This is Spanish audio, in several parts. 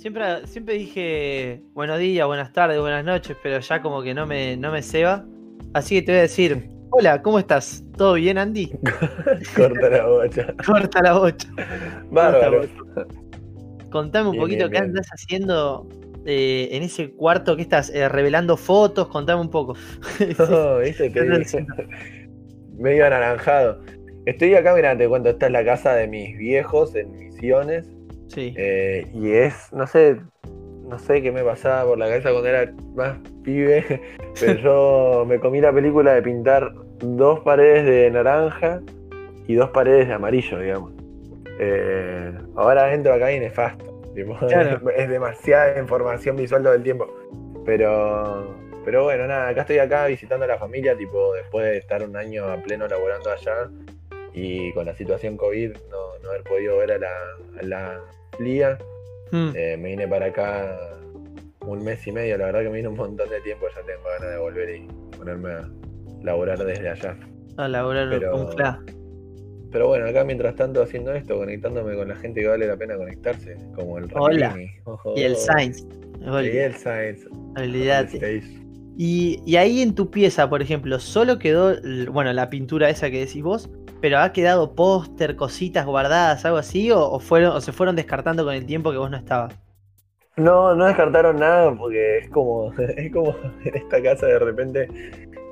Siempre, siempre dije buenos días, buenas tardes, buenas noches, pero ya como que no me, no me ceba. Así que te voy a decir, hola, ¿cómo estás? ¿Todo bien, Andy? Corta la bocha. Corta la bocha. Bárbaro. Contame un Bien, poquito bien, qué bien. andás haciendo eh, en ese cuarto que estás eh, revelando fotos, contame un poco. No, viste que medio anaranjado. Estoy acá, mira, te cuento, esta es la casa de mis viejos en Misiones. Sí. eh, y es, no sé, no sé qué me pasaba por la cabeza cuando era más pibe, pero yo me comí la película de pintar dos paredes de naranja y dos paredes de amarillo, digamos. Eh, ahora entro acá y nefasto. tipo, Claro. Es demasiada información visual todo el tiempo. Pero, pero bueno, nada, acá estoy acá visitando a la familia, tipo, después de estar un año a pleno laborando allá y con la situación COVID no, no haber podido ver a la, a la Lía. Mm. Eh, me vine para acá un mes y medio, la verdad que me vine un montón de tiempo, ya tengo ganas de volver y ponerme a laburar desde allá. A laburar pero- un fla. Pero bueno, acá mientras tanto haciendo esto, conectándome con la gente que vale la pena conectarse, como el Hola. Ramini. Y el Sainz. Y el Sainz. Olvídate. Y, y ahí en tu pieza, por ejemplo, solo quedó, bueno, la pintura esa que decís vos, pero ha quedado póster, cositas guardadas, algo así, o, o fueron, o se fueron descartando con el tiempo que vos no estabas. No, no descartaron nada porque es como, es como en esta casa de repente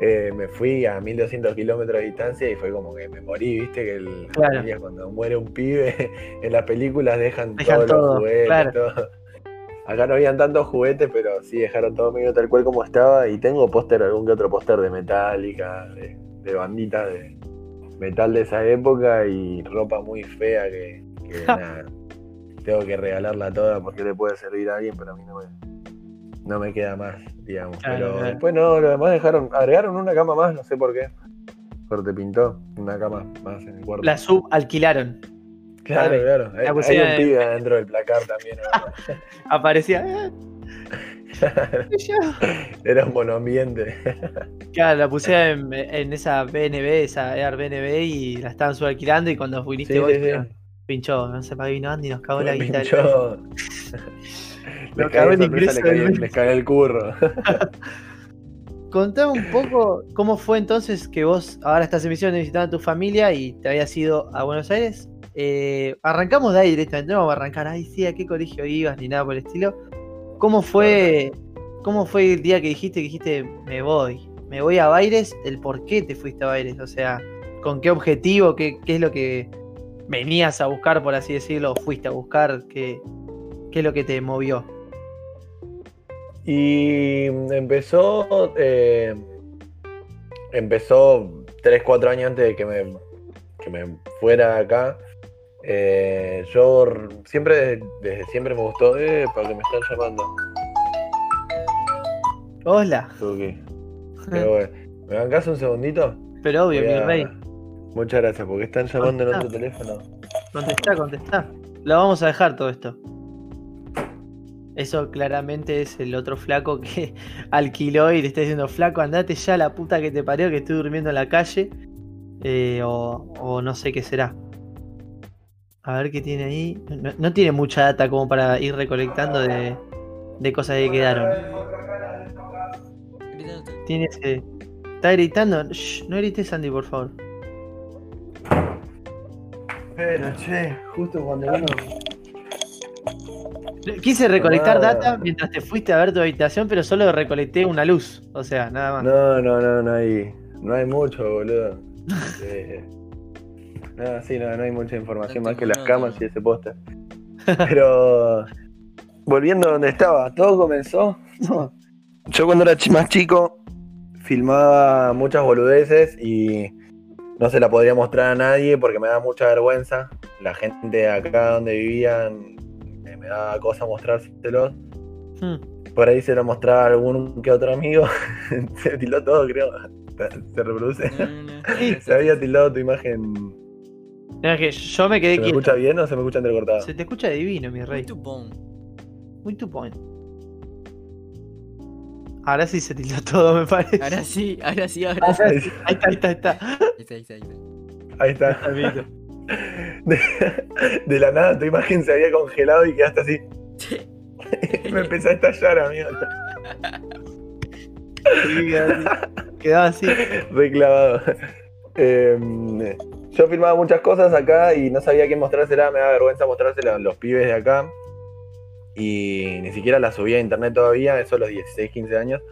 eh, me fui a 1200 kilómetros de distancia y fue como que me morí, viste que el, Claro. cuando muere un pibe en las películas dejan, Dejan todos todo, los juguetes, claro. todo. Acá no habían tantos juguetes, pero sí dejaron todo medio tal cual como estaba y tengo póster, algún que otro póster de Metallica, de, de bandita de metal de esa época y ropa muy fea que, que nada, tengo que regalarla toda porque le puede servir a alguien, pero a mí no me, no me queda más, digamos. Claro, pero claro. después no, lo demás dejaron, agregaron una cama más, no sé por qué. Corte pintó una cama más en el cuarto. La subalquilaron. Claro, Claro. La hay un pibe adentro del placar también. Aparecía. "Eh, yo". Era un monoambiente. Claro, la pusieron en, en esa BNB, esa Airbnb y la estaban subalquilando y cuando viniste Sí, vos, sí, sí. pinchó, no sé para qué vino Andy y nos cagó la Me guita. pinchó. Les cagó el de ingreso les cagué el curro. Contame un poco cómo fue entonces que vos ahora estás en misión de visitar a tu familia y te habías ido a Buenos Aires. Eh, arrancamos de ahí directamente, no vamos a arrancar, ay sí, a qué colegio ibas ni nada por el estilo. ¿Cómo fue, cómo fue el día que dijiste que dijiste me voy? Me voy a Baires, el por qué te fuiste a Baires, o sea, con qué objetivo, qué, qué es lo que venías a buscar, por así decirlo, o fuiste a buscar, qué, qué es lo que te movió. Y empezó. eh, empezó 3, 4 años antes de que me, que me fuera acá. Eh, yo siempre, desde, siempre me gustó. Eh, para que me están llamando. Hola, Ok. Pero bueno, ¿Me bancás un segundito? pero obvio, Voy mi a- rey. Muchas gracias, porque están llamando en otro teléfono. Contestá, contestá. Lo vamos a dejar todo esto. Eso claramente es el otro flaco que alquiló y le está diciendo, flaco, andate ya la puta que te parió que estoy durmiendo en la calle. Eh, o, o no sé qué será. A ver qué tiene ahí. No, no tiene mucha data como para ir recolectando de, de cosas que quedaron. Tiene ese... Está gritando. Shh, no grites, Andy, por favor. Pero che, justo cuando uno. Quise recolectar Tomá. data mientras te fuiste a ver tu habitación, pero solo recolecté una luz. O sea, nada más. No, no, no, no hay. No hay mucho, boludo. Eh, no, sí, no, no hay mucha información No más que las camas y ese póster. Pero. Volviendo a donde estaba, todo comenzó. Yo cuando era más chico filmaba muchas boludeces y no se la podría mostrar a nadie porque me daba mucha vergüenza. La gente acá donde vivían eh, me daba cosa mostrárselos. Hmm. Por ahí se lo mostraba a algún que otro amigo. se tildó todo, creo. Se reproduce. No, no, no. Se había tildado tu imagen. Mira que yo me quedé ¿Se me quieto. escucha bien o se me escucha entrecortado? Se te escucha divino, mi rey. Muito bom. Muy tu point. Ahora sí se tildó todo, me parece. Ahora sí, ahora sí, ahora sí. Ahora sí. Ahí está, ahí está, ahí está. Ahí está, ahí está, ahí está. Ahí está. De, de la nada tu imagen se había congelado y quedaste así. me empecé a estallar, amigo. Sí, así. Quedaba así. Reclavado. Em, yo filmaba muchas cosas acá y no sabía qué mostrárselas, me da vergüenza mostrárselas a los pibes de acá. Y ni siquiera las subía a internet todavía, eso a los 16, 15 años.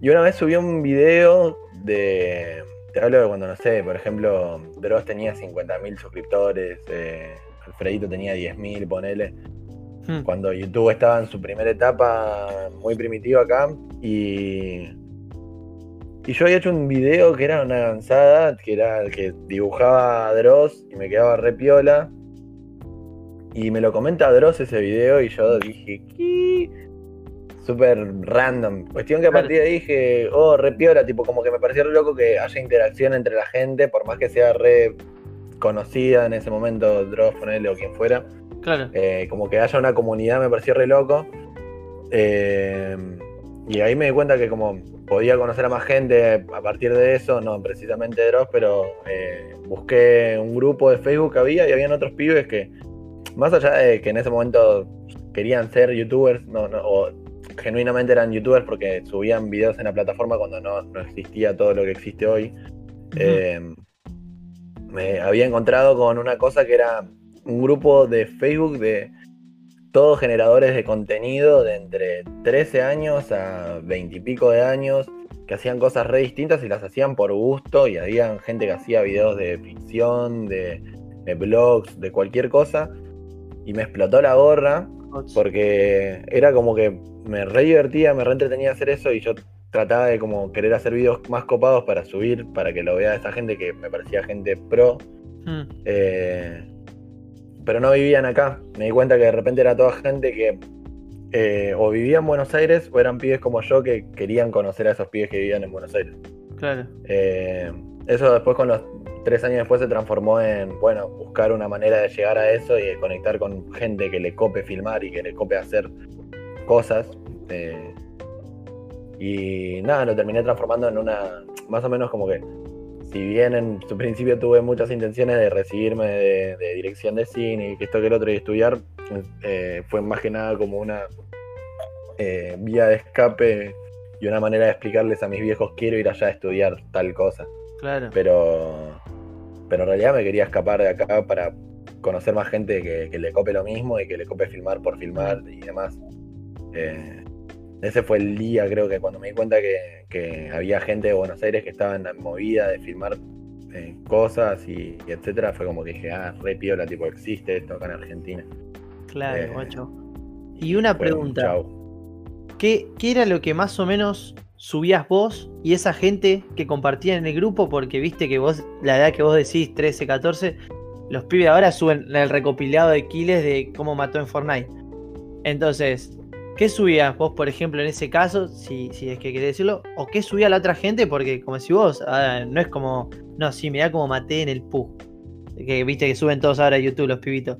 Y una vez subí un video de. Te hablo de cuando, no sé, por ejemplo, Dross tenía 50.000 suscriptores, eh, Alfredito tenía 10.000, ponele. Hmm. Cuando YouTube estaba en su primera etapa muy primitiva acá. Y. Y yo había hecho un video que era una avanzada, que era que dibujaba a Dross y me quedaba re piola. Y me lo comenta Dross ese video y yo dije, ¿qué? Súper random. Cuestión que a partir de ahí dije, oh, re piola, tipo como que me pareció re loco que haya interacción entre la gente, por más que sea re conocida en ese momento, Dross, ponele o quien fuera. Claro. Eh, como que haya una comunidad me pareció re loco. Eh, y ahí me di cuenta que como podía conocer a más gente a partir de eso, no precisamente Dross, pero eh, busqué un grupo de Facebook que había y habían otros pibes que, más allá de que en ese momento querían ser youtubers, no, no, o genuinamente eran youtubers porque subían videos en la plataforma cuando no, no existía todo lo que existe hoy. Eh, me había encontrado con una cosa que era un grupo de Facebook de todos generadores de contenido de entre 13 años a 20 y pico de años que hacían cosas re distintas y las hacían por gusto y había gente que hacía videos de ficción, de, de blogs, de cualquier cosa y me explotó la gorra porque era como que me re divertía, me re entretenía hacer eso y yo trataba de como querer hacer videos más copados para subir, para que lo vea esa gente que me parecía gente pro. Hmm. eh, pero no vivían acá. Me di cuenta que de repente era toda gente que eh, o vivía en Buenos Aires o eran pibes como yo que querían conocer a esos pibes que vivían en Buenos Aires. Claro. Eh, eso después con los tres años después se transformó en, bueno, buscar una manera de llegar a eso y de conectar con gente que le cope filmar y que le cope hacer cosas. eh, y nada, lo terminé transformando en una, más o menos como que, si bien en su principio tuve muchas intenciones de recibirme de, de dirección de cine y que esto que el otro y estudiar, eh, fue más que nada como una eh, vía de escape y una manera de explicarles a mis viejos quiero ir allá a estudiar tal cosa. Claro. Pero, pero en realidad me quería escapar de acá para conocer más gente que, que le cope lo mismo y que le cope filmar por filmar y demás. Eh, ese fue el día, creo que cuando me di cuenta que, que había gente de Buenos Aires que estaba en la movida de filmar eh, cosas y, y etcétera. Fue como que dije, ah, re piola, tipo, existe esto acá en Argentina. Claro, Eh, guacho. Y una pregunta. chau. ¿Qué, qué era lo que más o menos subías vos y esa gente que compartía en el grupo? Porque viste que vos, la edad que vos decís, 13, 14, los pibes ahora suben el recopilado de kills de cómo mató en Fortnite. Entonces, ¿qué subías vos, por ejemplo, en ese caso, si, si es que querés decirlo? ¿O qué subía la otra gente? Porque como si vos, ah, no es como, no, sí, mirá cómo maté en el PUG. Que viste que suben todos ahora a YouTube los pibitos.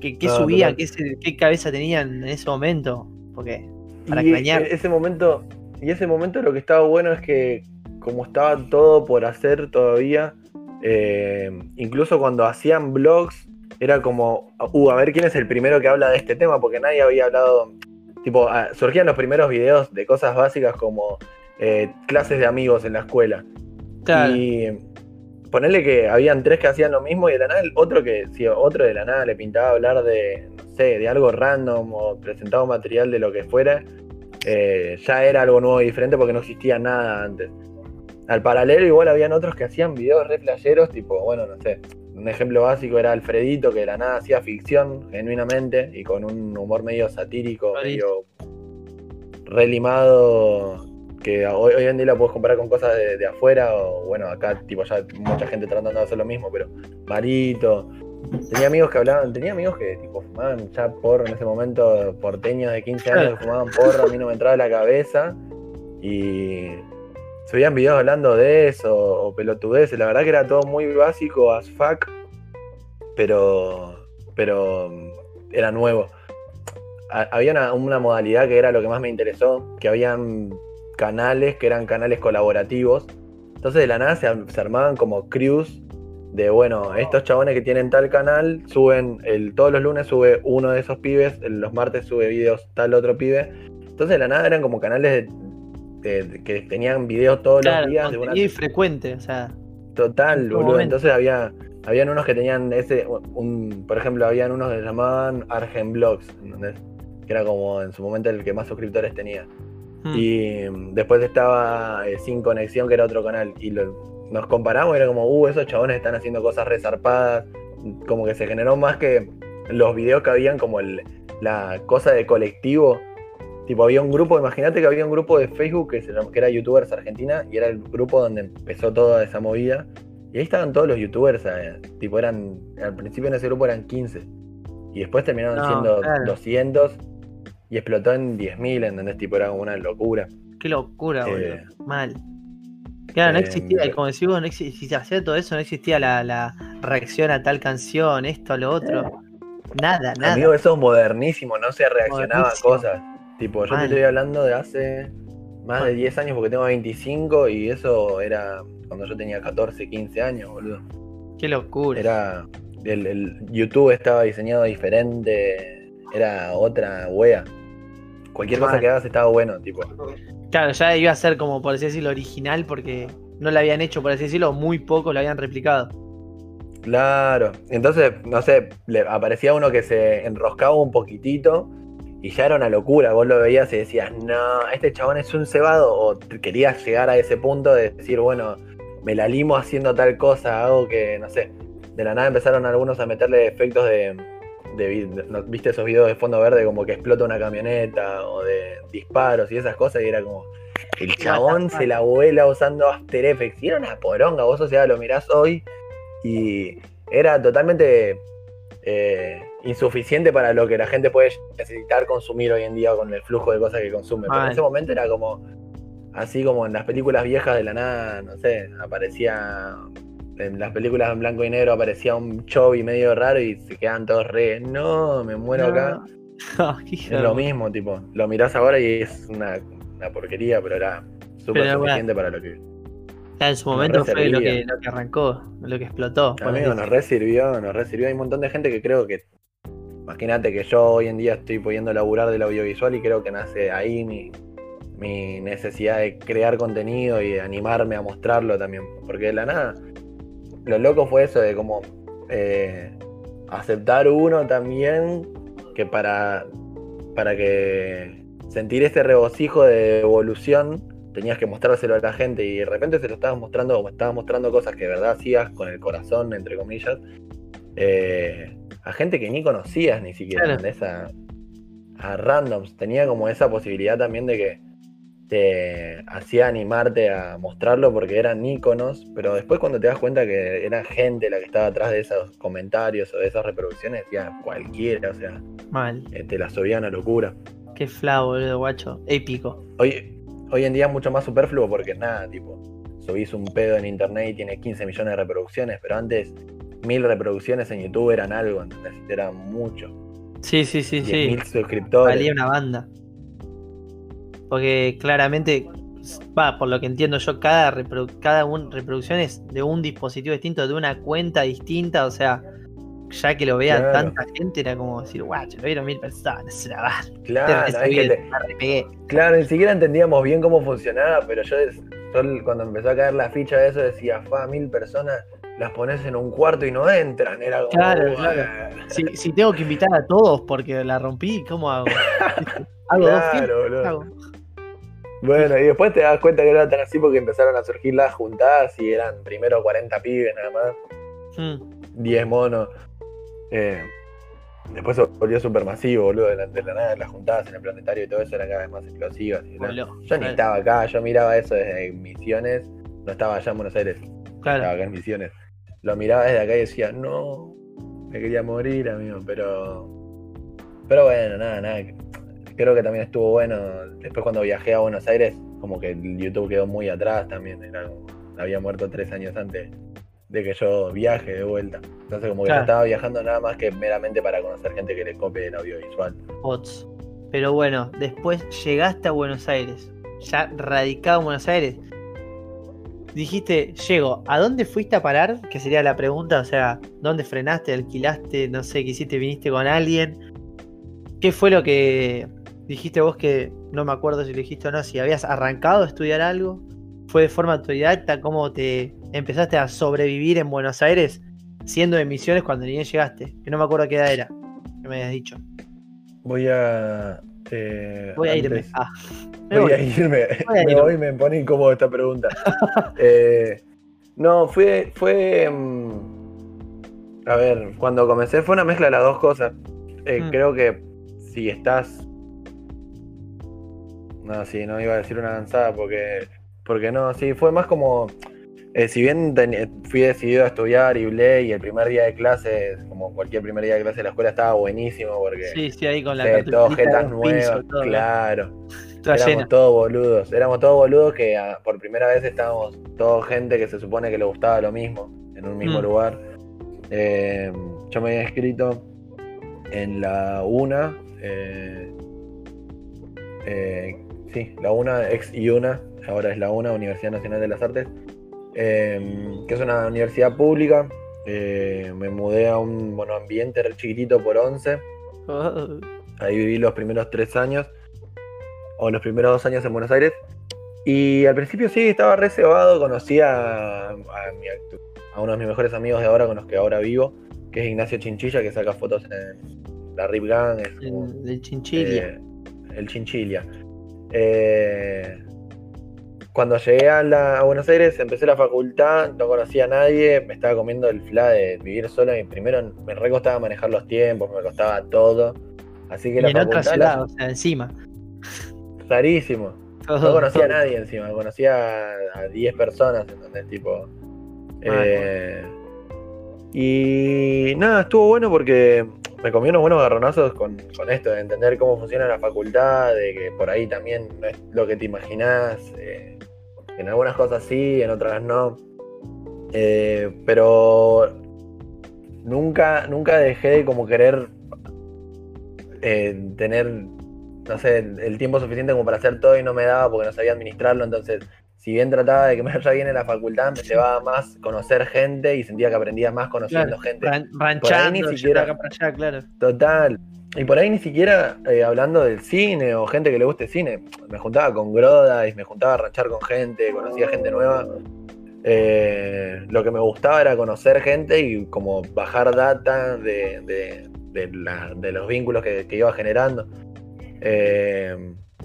¿Qué, qué No, subían? ¿Qué, ¿Qué cabeza tenían en ese momento? Porque para y extrañar. e- ese momento y ese momento lo que estaba bueno es que como estaba todo por hacer todavía eh, incluso cuando hacían blogs era como uh, a ver quién es el primero que habla de este tema porque nadie había hablado tipo ah, surgían los primeros videos de cosas básicas como eh, clases de amigos en la escuela Claro. y ponerle que habían tres que hacían lo mismo y de la nada el otro que si otro de la nada le pintaba hablar de no sé de algo random o presentaba un material de lo que fuera eh, ya era algo nuevo y diferente porque no existía nada antes al paralelo igual habían otros que hacían videos re flasheros tipo bueno no sé un ejemplo básico era Alfredito que de la nada hacía ficción genuinamente y con un humor medio satírico medio relimado que hoy, hoy en día la puedes comparar con cosas de, de afuera o bueno acá tipo ya mucha gente tratando de hacer lo mismo pero Marito. Tenía amigos que hablaban tenía amigos que tipo fumaban ya porro en ese momento porteños de 15 años que fumaban porro a mí no me entraba en la cabeza y subían videos hablando de eso o pelotudeces la verdad que era todo muy básico as fuck pero pero era nuevo ha- había una, una modalidad que era lo que más me interesó, que habían canales que eran canales colaborativos. Entonces de la nada se, se armaban como crews de bueno, estos chabones que tienen tal canal suben, el, todos los lunes sube uno de esos pibes, los martes sube videos tal otro pibe. Entonces de la nada eran como canales de, que tenían videos todos Claro, los días de una contenido frecuente, o sea. Total, boludo. momento. Entonces había, habían unos que tenían ese, un, por ejemplo, habían unos que se llamaban Argen Blogs, ¿entendés? Que era como en su momento el que más suscriptores tenía. mm, Y mm, después estaba eh, Sin Conexión, que era otro canal. Y lo- nos comparamos y era como, uh, esos chabones están haciendo cosas resarpadas. Como que se generó más que los videos que habían como el, la cosa de colectivo. Tipo, había un grupo, imagínate que había un grupo de Facebook que, se que era Youtubers Argentina y era el grupo donde empezó toda esa movida. Y ahí estaban todos los youtubers, eh, tipo, eran, al principio en ese grupo eran 15. Y después terminaron No, siendo claro. 200 y explotó en 10.000, ¿entendés? Tipo, era como una locura. Qué locura, Eh, boludo. Mal. Claro, no eh, existía, y como decís vos, no existía, si se hacía todo eso, no existía la, la reacción a tal canción, esto, lo otro. Nada, nada. Amigo, eso es modernísimo, no se reaccionaba a Modernísimo. cosas. Tipo, yo te estoy hablando de hace más de Mal. 10 años porque tengo 25 y eso era cuando yo tenía 14, 15 años, boludo. Qué locura. Era. El, el YouTube estaba diseñado diferente, era otra wea. Cualquier cosa que hagas estaba bueno, tipo. Claro, ya iba a ser como, por así decirlo, original porque no lo habían hecho, por así decirlo, muy poco lo habían replicado. Claro. Entonces, no sé, le aparecía uno que se enroscaba un poquitito y ya era una locura. Vos lo veías y decías, no, este chabón es un cebado. O querías llegar a ese punto de decir, bueno, me la limo haciendo tal cosa, hago que, no sé. De la nada empezaron algunos a meterle efectos de. de. ¿Viste esos videos de fondo verde como que explota una camioneta o de disparos y esas cosas? Y era como. El chabón se la vuela usando After Effects. Y era una poronga. Vos, o sea, lo mirás hoy y era totalmente eh, insuficiente para lo que la gente puede necesitar consumir hoy en día con el flujo de cosas que consume. Pero en ese momento era como, así como en las películas viejas de la nada, no sé, aparecía, en las películas en blanco y negro aparecía un chovi medio raro y se quedaban todos re, no, me muero acá. Es lo mismo, tipo, lo mirás ahora y es una, una porquería, pero era súper suficiente para lo que... Ya en su momento fue lo que, lo que arrancó, lo que explotó. Amigo, nos resirvió, nos resirvió. Hay un montón de gente que creo que. Imagínate que yo hoy en día estoy pudiendo laburar del audiovisual y creo que nace ahí mi, mi necesidad de crear contenido y de animarme a mostrarlo también. Porque de la nada, lo loco fue eso de como eh, aceptar uno también que para, para que sentir ese regocijo de evolución tenías que mostrárselo a la gente y de repente se lo estabas mostrando como estabas mostrando cosas que de verdad hacías con el corazón, entre comillas, eh, a gente que ni conocías ni siquiera, Claro. ¿entendés? a, a randoms. Tenía como esa posibilidad también de que te hacía animarte a mostrarlo porque eran íconos, pero después cuando te das cuenta que era gente la que estaba atrás de esos comentarios o de esas reproducciones, decía cualquiera, o sea, Mal. eh, te la subían a locura. Qué flau, boludo, guacho. Épico. Hoy, hoy en día es mucho más superfluo porque nada, tipo, subís un pedo en internet y tiene 15 millones de reproducciones, pero antes mil reproducciones en YouTube eran algo, ¿entendés? Era mucho. Sí, sí, sí, 10.000 sí. suscriptores. Valía una banda. Porque claramente, va, por lo que entiendo yo, cada, reprodu- cada un- reproducción es de un dispositivo distinto, de una cuenta distinta, o sea, ya que lo vea Claro. tanta gente, era como decir, guacho, lo vieron mil personas. Claro, es que te- claro, ni siquiera entendíamos bien cómo funcionaba, pero yo, yo cuando empezó a caer la ficha de eso decía, fa, mil personas las pones en un cuarto y no entran. Era como, Claro, claro. Si, si tengo que invitar a todos porque la rompí, ¿cómo hago? ¿Hago dos? Claro, boludo. Hago. Bueno, y después te das cuenta que no era tan así porque empezaron a surgir las juntadas y eran primero 40 pibes nada más. Mm, 10 monos. Eh, después se volvió súper masivo, boludo, de la, de la nada, las juntadas en el planetario y todo eso eran cada vez más explosivas. y. Yo ni estaba acá, yo miraba eso desde Misiones, no estaba allá en Buenos Aires, estaba Claro, acá en Misiones. Lo miraba desde acá y decía, no, me quería morir, amigo, pero. Pero bueno, nada, nada. Creo que también estuvo bueno. Después cuando viajé a Buenos Aires, como que el YouTube quedó muy atrás también. Era había muerto tres años antes de que yo viaje de vuelta. Entonces como que Claro. no estaba viajando nada más que meramente para conocer gente que le copie el audiovisual. bots. Pero bueno, después llegaste a Buenos Aires. Ya radicado en Buenos Aires. Dijiste, llego, ¿a dónde fuiste a parar? Que sería la pregunta, o sea, ¿dónde frenaste, alquilaste, no sé, qué hiciste, viniste con alguien? ¿Qué fue lo que dijiste vos que, no me acuerdo si lo dijiste o no, si habías arrancado a estudiar algo? ¿Fue de forma autodidacta? ¿Cómo te empezaste a sobrevivir en Buenos Aires siendo de misiones cuando ni bien llegaste? Que no me acuerdo qué edad era, que me habías dicho. Voy a. eh, Voy a Ah, me Voy voy. a irme. Voy a me irme. voy y me pone incómodo esta pregunta. Eh, no, fue. fue mm, a ver, cuando comencé fue una mezcla de las dos cosas. Eh, Mm. Creo que si estás. No, sí, no iba a decir una avanzada porque. Porque no, sí, fue más como. Eh, si bien ten- fui decidido a estudiar y hablé y el primer día de clase, como cualquier primer día de clase de la escuela, estaba buenísimo porque. Sí, sí, ahí con la eh, todo jetas nuevas, todo, claro. Toda éramos llena. todos boludos, éramos todos boludos que ah, por primera vez estábamos todos gente que se supone que le gustaba lo mismo, en un mismo Mm. lugar. Eh, yo me había inscrito en la UNA, eh, sí, la UNA, ex IUNA, ahora es la UNA, Universidad Nacional de las Artes, eh, que es una universidad pública. Eh, me mudé a un monoambiente re chiquitito por 11. Oh, Ahí viví los primeros tres años, o los primeros dos años en Buenos Aires. Y al principio sí, estaba reservado, conocí a, a, mi a uno de mis mejores amigos de ahora con los que ahora vivo, que es Ignacio Chinchilla, que saca fotos en la Rip Gang, es como, el, el chinchilla. eh, el Chinchilla. Eh, cuando llegué a, la- a Buenos Aires, empecé la facultad, no conocía a nadie, me estaba comiendo el fla de vivir solo y primero me re costaba manejar los tiempos, me costaba todo. Así que y la en otra facultad ciudad, la- o sea, encima. rarísimo. Todo, No conocía a nadie encima, conocía a a 10 personas, ¿entendés? Tipo. eh, y nada, estuvo bueno porque me comí unos buenos garronazos con, con esto, de entender cómo funciona la facultad, de que por ahí también no es lo que te imaginás. eh, en algunas cosas sí, en otras no. Eh, pero nunca, nunca dejé de como querer eh, tener no sé, el, el tiempo suficiente como para hacer todo y no me daba porque no sabía administrarlo. Entonces, si bien trataba de que me vaya bien en la facultad, me llevaba más conocer gente y sentía que aprendía más conociendo Claro, gente. ran- ranchando, ni siquiera- acá para allá, claro. Total. Y por ahí ni siquiera eh, hablando del cine o gente que le guste cine. Me juntaba con Groda y me juntaba a ranchar con gente, conocía gente nueva. Eh, lo que me gustaba era conocer gente y como bajar data de, de- de la- de los vínculos que, que iba generando. Eh,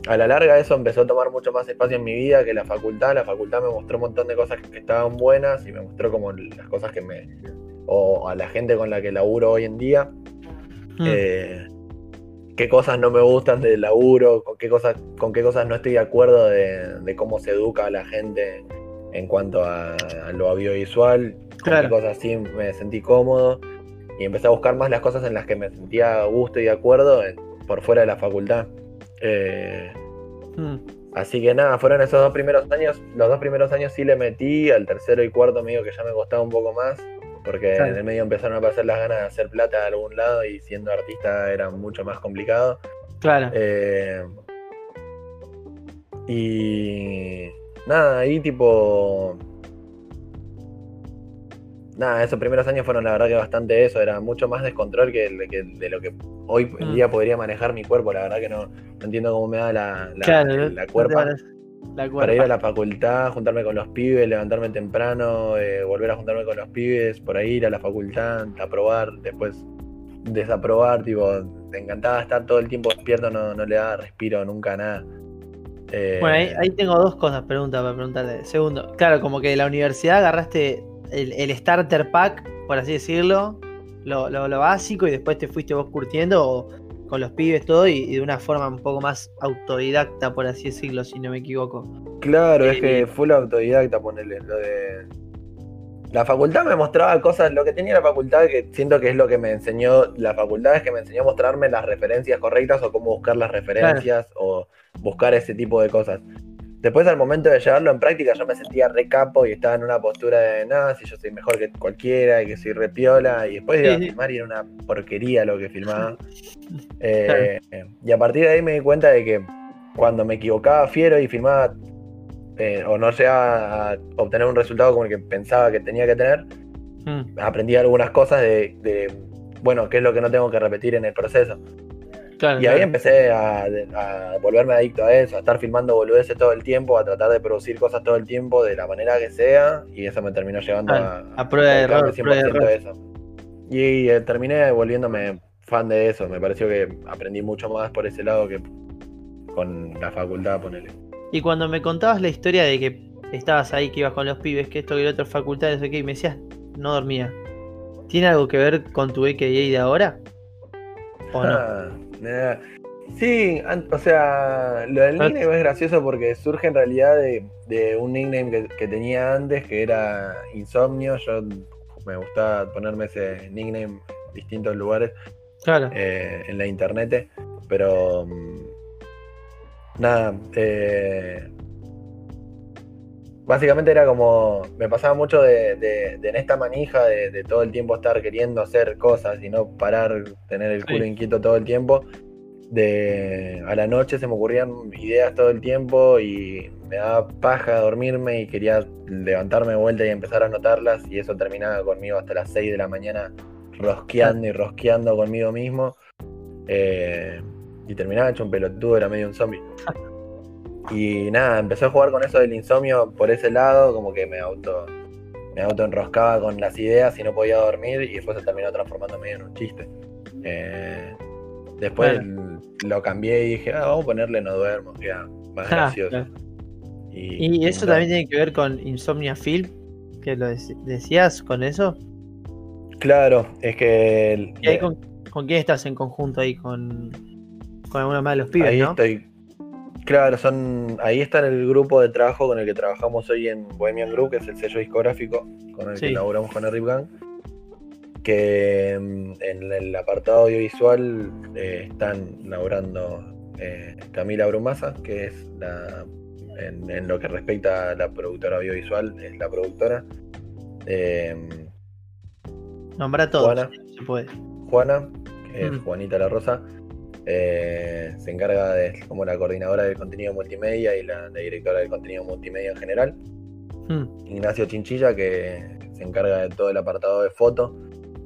a la larga eso empezó a tomar mucho más espacio en mi vida que la facultad. La facultad me mostró un montón de cosas que estaban buenas y me mostró como las cosas que me... o a la gente con la que laburo hoy en día. Mm. Eh, qué cosas no me gustan del laburo, con qué cosas, con qué cosas no estoy de acuerdo de, de cómo se educa a la gente en cuanto a, a lo audiovisual, con Claro. qué cosas sí me sentí cómodo y empecé a buscar más las cosas en las que me sentía a gusto y de acuerdo por fuera de la facultad. Eh, Mm. Así que nada, fueron esos dos primeros años. Los dos primeros años sí le metí, al tercero y cuarto medio que ya me costaba un poco más, porque en el medio empezaron a aparecer las ganas de hacer plata de algún lado y siendo artista era mucho más complicado. Claro. Eh, y nada, ahí tipo... Nada, esos primeros años fueron la verdad que bastante eso, era mucho más descontrol que, que de lo que hoy en Mm. día podría manejar mi cuerpo, la verdad que no, no entiendo cómo me da la, la, claro, la cuerpa para ir a la facultad, juntarme con los pibes, levantarme temprano, eh, volver a juntarme con los pibes, por ahí ir a la facultad, aprobar, después desaprobar, tipo, te encantaba estar todo el tiempo despierto, no, no le daba respiro nunca a nada. Eh, Bueno, ahí, ahí tengo dos cosas, preguntas para preguntarte. Segundo, claro, como que de la universidad agarraste el, el starter pack, por así decirlo, lo, lo- lo básico, y después te fuiste vos curtiendo o con los pibes todo, y, y de una forma un poco más autodidacta, por así decirlo, si no me equivoco. Claro, es Eh, que fue la autodidacta ponerle lo de. La facultad me mostraba cosas, lo que tenía la facultad, que siento que es lo que me enseñó, la facultad es que me enseñó a mostrarme las referencias correctas o cómo buscar las referencias o buscar ese tipo de cosas. Después al momento de llevarlo en práctica yo me sentía re capo y estaba en una postura de nada, si yo soy mejor que cualquiera y que soy re piola y después iba a filmar y era una porquería lo que filmaba. Eh, Y a partir de ahí me di cuenta de que cuando me equivocaba fiero y filmaba eh, o no llegaba a obtener un resultado como el que pensaba que tenía que tener, Mm, aprendí algunas cosas de, de, bueno, qué es lo que no tengo que repetir en el proceso. Claro, Y ahí claro. empecé a, a volverme adicto a eso, a estar filmando boludeces todo el tiempo, a tratar de producir cosas todo el tiempo de la manera que sea, y eso me terminó llevando a, a prueba de error, prueba de 100% eso. Y eh, terminé volviéndome fan de eso, me pareció que aprendí mucho más por ese lado que con la facultad, ponele. Y cuando me contabas la historia de que estabas ahí, que ibas con los pibes, que esto, que lo otro, facultad, no sé qué, y me decías, no dormía. ¿Tiene algo que ver con tu AKA de ahora? ¿O no? Nada. Sí, o sea, lo del Ah. nickname es gracioso porque surge en realidad de, de un nickname que, que tenía antes, que era Insomnio. Yo me gustaba ponerme ese nickname en distintos lugares Claro. eh, en la internet, pero mm, nada, eh, básicamente era como, me pasaba mucho de, de- de en esta manija de, de todo el tiempo estar queriendo hacer cosas y no parar, tener el culo Sí. inquieto todo el tiempo. De a la noche se me ocurrían ideas todo el tiempo y me daba paja dormirme y quería levantarme de vuelta y empezar a anotarlas y eso terminaba conmigo hasta las 6 de la mañana rosqueando y rosqueando conmigo mismo. Eh, y terminaba hecho un pelotudo, era medio un zombie. Y nada, empecé a jugar con eso del insomnio por ese lado, como que me auto me auto enroscaba con las ideas y no podía dormir y después se terminó transformando medio en un chiste. Eh, después lo cambié y dije, ah, vamos a ponerle no duermo, queda más Ah, gracioso. claro. Y, Y eso también tiene que ver con Insomnia Film, que lo dec- decías con eso. Claro, es que el- ¿Y ahí con, con quién estás en conjunto ahí? Con, con alguno más de los pibes, ahí ¿no? estoy. Claro, son ahí está en el grupo de trabajo con el que trabajamos hoy en Bohemian Group, que es el sello discográfico con el Sí. que laburamos con el Gang. Que mm, en el apartado audiovisual eh, están laburando eh, Camila Brumasa, que es la en, en lo que respecta a la productora audiovisual, es la productora. Eh, Nombra todos, Juana. si se puede. Juana, que es Mm. Juanita La Rosa, eh, se encarga de como la coordinadora del contenido multimedia y la, la directora del contenido multimedia en general. Mm, Ignacio Chinchilla, que se encarga de todo el apartado de fotos,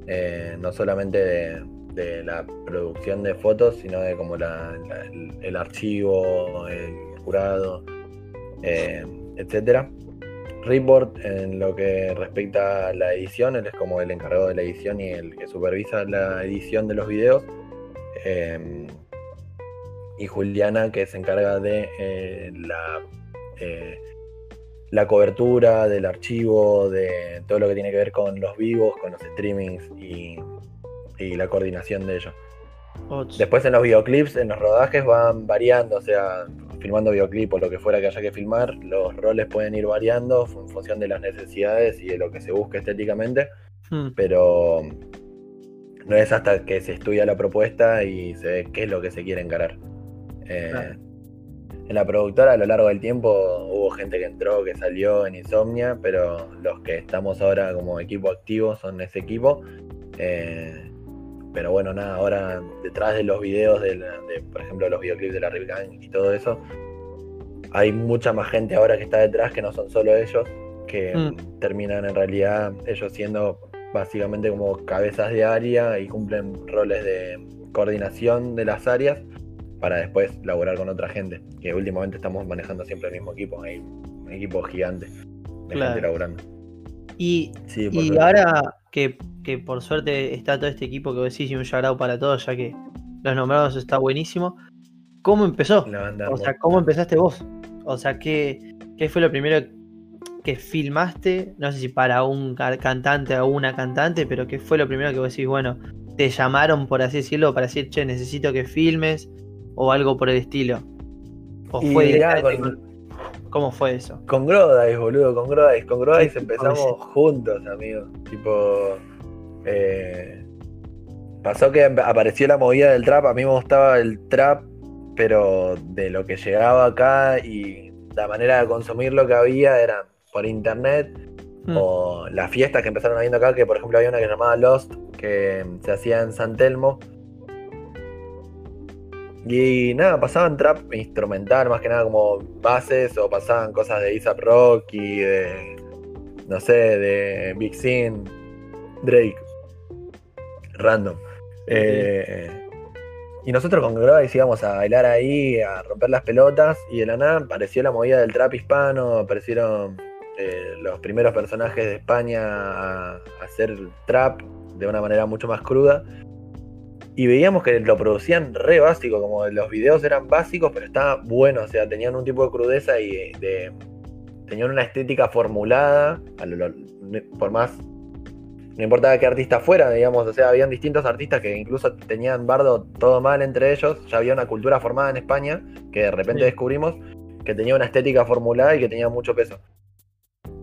eh, no solamente de, de la producción de fotos, sino de como la- la- el, el archivo, el jurado, eh, etcétera. Report en lo que respecta a la edición, él es como el encargado de la edición y el que supervisa la edición de los videos. Eh, y Juliana, que se encarga de eh, la, eh, la cobertura del archivo, de todo lo que tiene que ver con los vivos, con los streamings y, y la coordinación de ellos. Después en los videoclips, en los rodajes van variando, o sea, filmando videoclip o lo que fuera que haya que filmar, los roles pueden ir variando en función de las necesidades y de lo que se busque estéticamente, Mm, pero no es hasta que se estudia la propuesta y se ve qué es lo que se quiere encarar. Eh, Claro. En la productora a lo largo del tiempo hubo gente que entró, que salió en Insomnia, pero los que estamos ahora como equipo activo son ese equipo. Eh, pero bueno, nada, ahora detrás de los videos, de, la- de, por ejemplo, los videoclips de la Gang y todo eso, hay mucha más gente ahora que está detrás que no son solo ellos, que Mm. terminan en realidad ellos siendo básicamente como cabezas de área y cumplen roles de coordinación de las áreas para después laborar con otra gente, que últimamente estamos manejando siempre el mismo equipo, hay un equipo gigante de Claro. gente laburando. Y, Sí, y ahora que, que por suerte está todo este equipo que vos decís y un shout para todos, ya que los nombrados está buenísimo. ¿Cómo empezó? O sea. ¿cómo empezaste vos? O sea, ¿qué, qué fue lo primero que filmaste? No sé si para un ca- cantante o una cantante, pero ¿qué fue lo primero que vos decís, bueno, te llamaron, por así decirlo, para decir, che, necesito que filmes o algo por el estilo? ¿O Y fue mirá, con- ¿Cómo fue eso? Con Grodais, boludo, con Grodais. Con Grodais Sí, empezamos juntos, amigo. Tipo. eh, pasó que apareció la movida del trap. A mí me gustaba el trap, pero de lo que llegaba acá y la manera de consumir lo que había era por internet Mm, o las fiestas que empezaron habiendo acá, que por ejemplo había una que se llamaba Lost, que se hacía en San Telmo. Y nada, pasaban trap instrumental, más que nada como bases, o pasaban cosas de ASAP Rock y de, no sé, de Big Sin, Drake, random. Eh, y nosotros con Grovis íbamos a bailar ahí, a romper las pelotas, y de la nada apareció la movida del trap hispano, aparecieron eh, los primeros personajes de España a, hacer trap de una manera mucho más cruda. Y veíamos que lo producían re básico, como los videos eran básicos, pero estaba bueno, o sea, tenían un tipo de crudeza y de, tenían una estética formulada, a lo- lo- por más, no importaba qué artista fuera, digamos, o sea, habían distintos artistas que incluso tenían bardo todo mal entre ellos, ya había una cultura formada en España, que de repente Sí. descubrimos que tenía una estética formulada y que tenía mucho peso.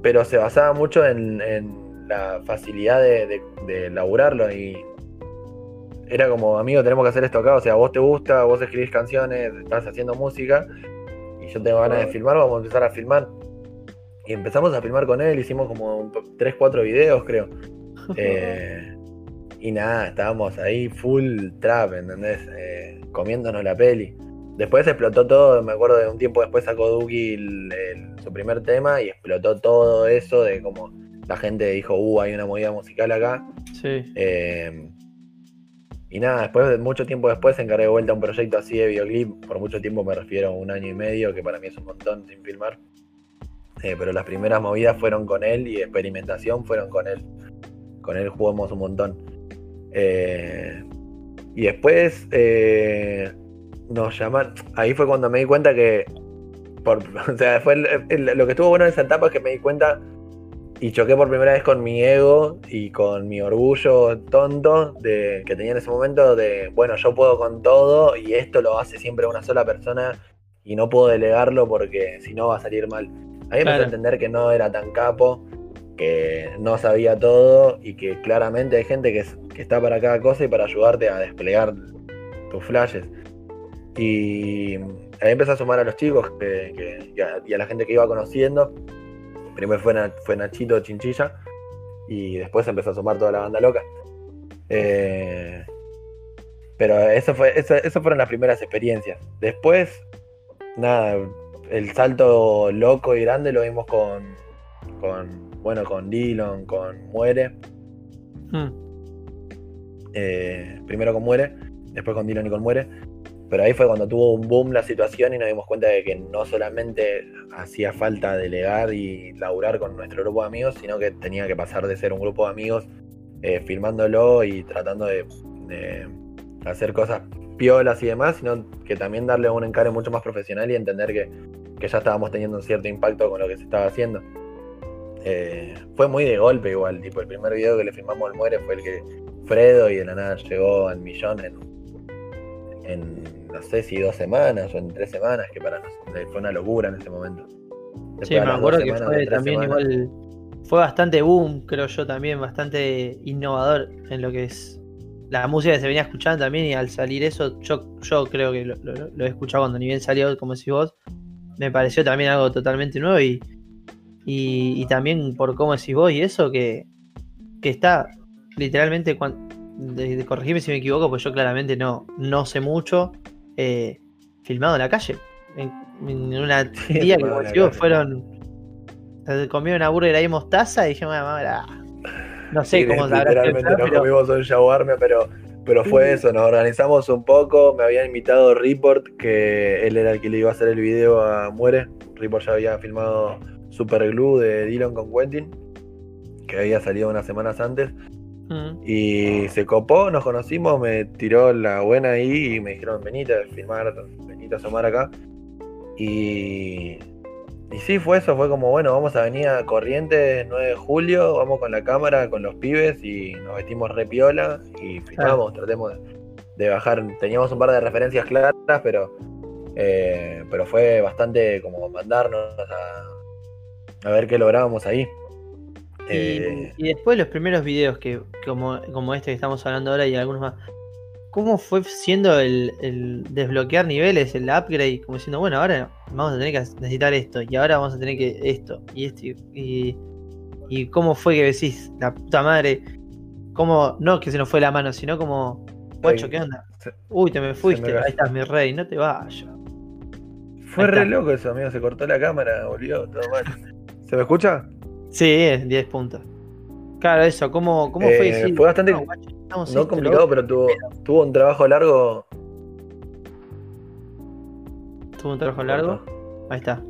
Pero se basaba mucho en, en la facilidad de, de, de laburarlo y era como, amigo, tenemos que hacer esto acá, o sea, vos te gusta, vos escribís canciones, estás haciendo música y yo tengo ganas de filmar, vamos a empezar a filmar. Y empezamos a filmar con él, hicimos como 3, 4 videos, creo. Eh, y nada, estábamos ahí full trap, ¿entendés? Eh, comiéndonos la peli. Después explotó todo, me acuerdo de un tiempo después sacó Duki el- el- su primer tema y explotó todo eso de como la gente dijo, uh, hay una movida musical acá. Sí. Eh, y nada, después de mucho tiempo después se encargué de vuelta un proyecto así de videoclip. Por mucho tiempo me refiero a un año y medio, que para mí es un montón sin filmar. Eh, pero las primeras movidas fueron con él y experimentación fueron con él. Con él jugamos un montón. Eh, y después eh, nos llamaron. Ahí fue cuando me di cuenta que. Por, o sea, fue el- el- lo que estuvo bueno en esa etapa es que me di cuenta y choqué por primera vez con mi ego y con mi orgullo tonto de, que tenía en ese momento de, bueno, yo puedo con todo y esto lo hace siempre una sola persona y no puedo delegarlo porque si no va a salir mal. Ahí empecé Claro. a entender que no era tan capo, que no sabía todo y que claramente hay gente que, que está para cada cosa y para ayudarte a desplegar tus flashes. Y ahí empecé a sumar a los chicos que- que- y, a, y a la gente que iba conociendo. Primero fue, Na- fue Nachito Chinchilla y después empezó a sumar toda la banda loca. Eh, pero eso fue, eso, eso fueron las primeras experiencias. Después, nada, el salto loco y grande lo vimos con, con bueno, con Dillon, con Muere. Mm. Eh, primero con Muere, después con Dylan y con Muere. Pero ahí fue cuando tuvo un boom la situación y nos dimos cuenta de que no solamente hacía falta delegar y laburar con nuestro grupo de amigos, sino que tenía que pasar de ser un grupo de amigos eh, filmándolo y tratando de, hacer cosas piolas y demás, sino que también darle un encare mucho más profesional y entender que, que ya estábamos teniendo un cierto impacto con lo que se estaba haciendo. Eh, fue muy de golpe igual, tipo el primer video que le filmamos al Muere fue el que Fredo y de la nada llegó al millón en no sé si dos semanas o en tres semanas, que para nosotros fue una locura en ese momento. Después Sí, me acuerdo que fue también semanas, igual. Fue bastante boom, creo yo también, bastante innovador en lo que es la música que se venía escuchando también. Y al salir eso, yo, yo creo que lo, lo- lo he escuchado cuando ni bien salió, como decís vos. Me pareció también algo totalmente nuevo y, y, y también por cómo decís vos y eso, que, que está literalmente, cuan- de, de- corregime si me equivoco, pues yo claramente no, no sé mucho, eh, filmado en la calle. En, en una día que como fueron se comieron una burger ahí mostaza y dije, "Mamá, mamá, no sé sí, cómo se literalmente pero comimos un shawarma, pero, pero fue eso, nos organizamos un poco, me habían invitado Report, que él era el que le iba a hacer el video a Muere, Report ya había filmado Super Glue de Dylan con Quentin, que había salido unas semanas antes, Mm, Y se copó, nos conocimos, me tiró la buena ahí y me dijeron, venite a filmar, venite a asomar acá. Y, y sí, fue eso, fue como, bueno, vamos a Avenida Corrientes 9 de julio, vamos con la cámara, con los pibes y nos vestimos re piola y filmamos, tratemos de, de bajar, teníamos un par de referencias claras, pero, eh, pero fue bastante como mandarnos a, a ver qué lográbamos ahí. Y, Eh, y después los primeros videos que como, como este que estamos hablando ahora y algunos más. ¿Cómo fue siendo el, el desbloquear niveles, el upgrade? Como diciendo, bueno, ahora vamos a tener que necesitar esto, y ahora vamos a tener que esto, y esto, y, cómo fue que decís, la puta madre, cómo, no que se nos fue la mano, sino como, guacho, ¿qué onda? Uy, te me fuiste. me. Ahí estás, mi rey, no te vayas. Fue re loco eso, amigo. Se cortó la cámara, volvió, todo mal. ¿Se me escucha? Sí, es 10 puntos. Claro, eso, ¿cómo, cómo fue? Eh, fue bastante- no, esto, complicado, pero tuvo, tuvo un trabajo largo. ¿Tuvo un trabajo largo? Ahí está.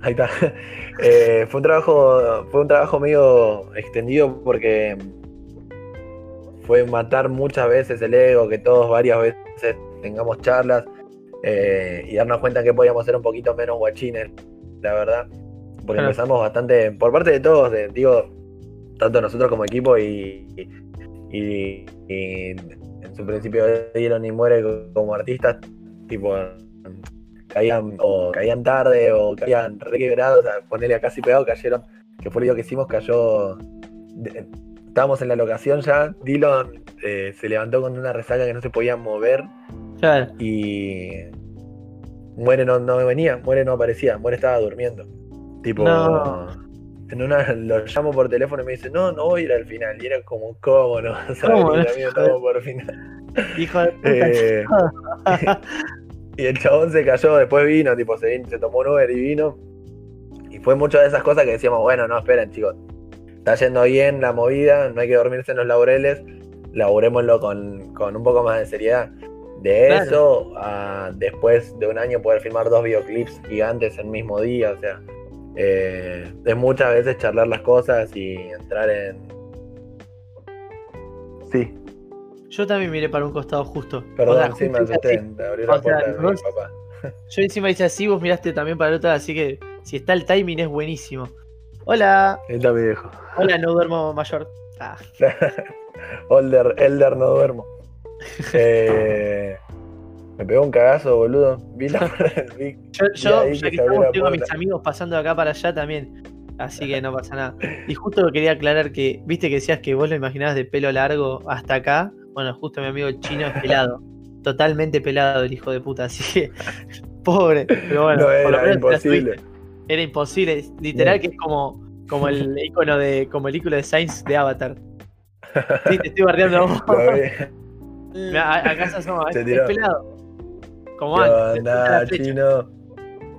Ahí está. Eh, fue un trabajo. Fue un trabajo medio extendido porque fue matar muchas veces el ego, que todos varias veces tengamos charlas eh, y darnos cuenta que podíamos ser un poquito menos guachines, la verdad. Porque Claro. empezamos bastante, por parte de todos, de- digo, tanto nosotros como equipo y, y- y en su principio dieron y muere como artistas, tipo caían o caían tarde o caían re quebrados, o sea, ponerle a casi pegado, cayeron, que fue lo que hicimos, cayó. de- estábamos en la locación ya, Dylan eh, se levantó con una resaca que no se podía mover Claro. y Muere no, no venía, Muere no aparecía, Muere estaba durmiendo. Tipo, No. en una lo llamo por teléfono y me dice, no, no voy a ir al final. Y era como, ¿cómo no? ¿Sabes? ¿Cómo amigo, no, por final. Hijo de puta. Eh, y el chabón se cayó, después vino, tipo, se, vino- se tomó un Uber y vino. Y fue muchas de esas cosas que decíamos, bueno, no, esperen, chicos. Está yendo bien la movida, no hay que dormirse en los laureles, laburémoslo con, con un poco más de seriedad. De Claro. eso a después de un año poder filmar dos videoclips gigantes el mismo día, o sea, eh, es muchas veces charlar las cosas y entrar en... Sí, Yo también miré para un costado justo. perdón, O sea, sí, me asusté, la sea, puerta de mi papá. Yo encima hice así, vos miraste también para el otro, así que si está el timing es buenísimo. Hola, está mi viejo. hola, no duermo mayor. Ah, Elder, Elder no duermo. Eh, me pegó un cagazo, boludo. Vi la vi- yo, yo ya que estamos, tengo a mis amigos pasando de acá para allá también. Así que no pasa nada. Y justo quería aclarar que, viste que decías que vos lo imaginabas de pelo largo hasta acá. Bueno, justo mi amigo el chino es pelado. Totalmente pelado el hijo de puta, así que. Pobre. Pero bueno, no por lo era menos imposible. Era imposible. Literal No. que es como, como el icono de. como el icono de Sainz de Avatar. Sí, te estoy bardeando a vos. Acá asoma, es, pelado. Como ¿Qué antes. flecha, chino?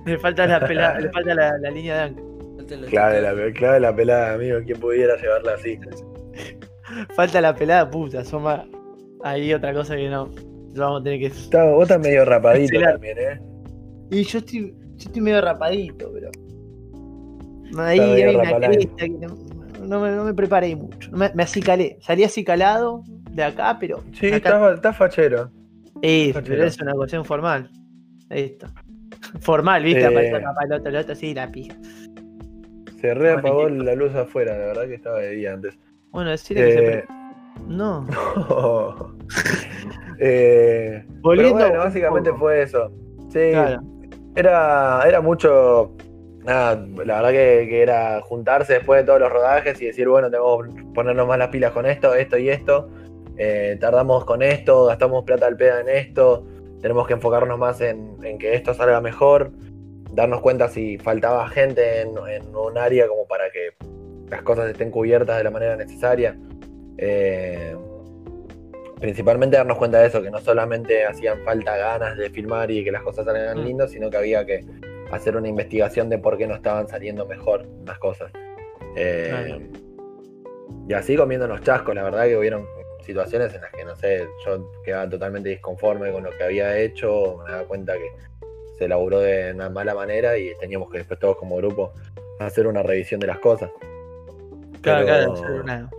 Le falta la, pela- le falta la, la línea de ancla. Clave la, clave la pelada, amigo. ¿Quién pudiera llevarla así? Falta la pelada puta, soma. Ahí otra cosa que no. Lo vamos a tener que. Está, vos estás medio rapadito también, ¿eh? Y yo estoy, yo estoy medio rapadito, pero. Ahí hay una cresta que no, no me, no me preparé mucho. Me, me acicalé. Salí acicalado de acá, pero. Sí, acá- estás estás fachero. Eh, fachero. pero es una cuestión formal. Está. Formal, ¿viste? Eh. Aparece acá para el otro, el otro, sí, la pija. Se reapagó la luz afuera, la verdad que estaba de día antes. Bueno, decirle que se. Eh, pre- No. eh, pero bueno, básicamente poco. fue eso. Sí, Claro. era, era mucho. Nada, la verdad que, que era juntarse después de todos los rodajes y decir, bueno, tenemos que ponernos más las pilas con esto, esto y esto. Eh, tardamos con esto, gastamos plata al pedo en esto. Tenemos que enfocarnos más en, en que esto salga mejor. Darnos cuenta si faltaba gente en, en un área como para que las cosas estén cubiertas de la manera necesaria. Eh, principalmente darnos cuenta de eso, que no solamente hacían falta ganas de filmar y que las cosas salieran Mm. lindas, sino que había que hacer una investigación de por qué no estaban saliendo mejor las cosas. Eh. Y así comiéndonos chascos, la verdad que hubieron situaciones en las que, no sé, yo quedaba totalmente disconforme con lo que había hecho, me daba cuenta que se laburó de una mala manera y teníamos que después todos como grupo hacer una revisión de las cosas. Claro, Pero- claro.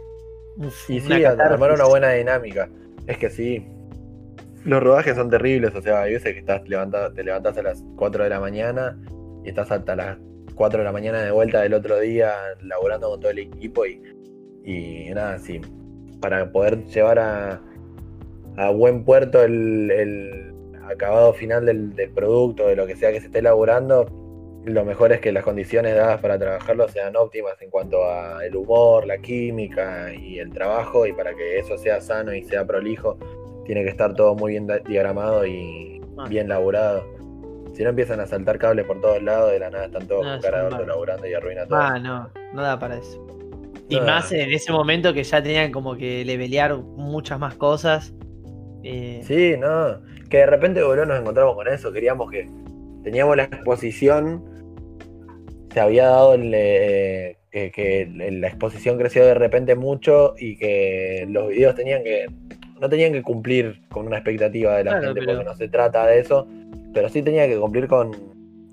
Una, y sí, armar una buena dinámica. Es que sí. Los rodajes son terribles, o sea, hay veces que estás te levantas a las 4 de la mañana y estás hasta las 4 de la mañana de vuelta del otro día laburando con todo el equipo y, y nada, sí. Para poder llevar a, a buen puerto el, el acabado final del, del producto, de lo que sea que se esté laburando, lo mejor es que las condiciones dadas para trabajarlo sean óptimas en cuanto a el humor, la química y el trabajo, y para que eso sea sano y sea prolijo, tiene que estar todo muy bien diagramado y Ah. bien laburado. Si no empiezan a saltar cables por todos lados, de la nada están todos No, con cara de orto laburando y arruina todo. Ah, no, no da para eso. Y más en ese momento que ya tenían como que levelear muchas más cosas. Eh, Sí, no. Que de repente, boludo, nos encontramos con eso. Queríamos que. Teníamos la exposición. Se había dado el, eh, que, la exposición creció de repente mucho y que los videos tenían que. No tenían que cumplir con una expectativa de la Claro, gente, pero- porque no se trata de eso. Pero sí tenía que cumplir con.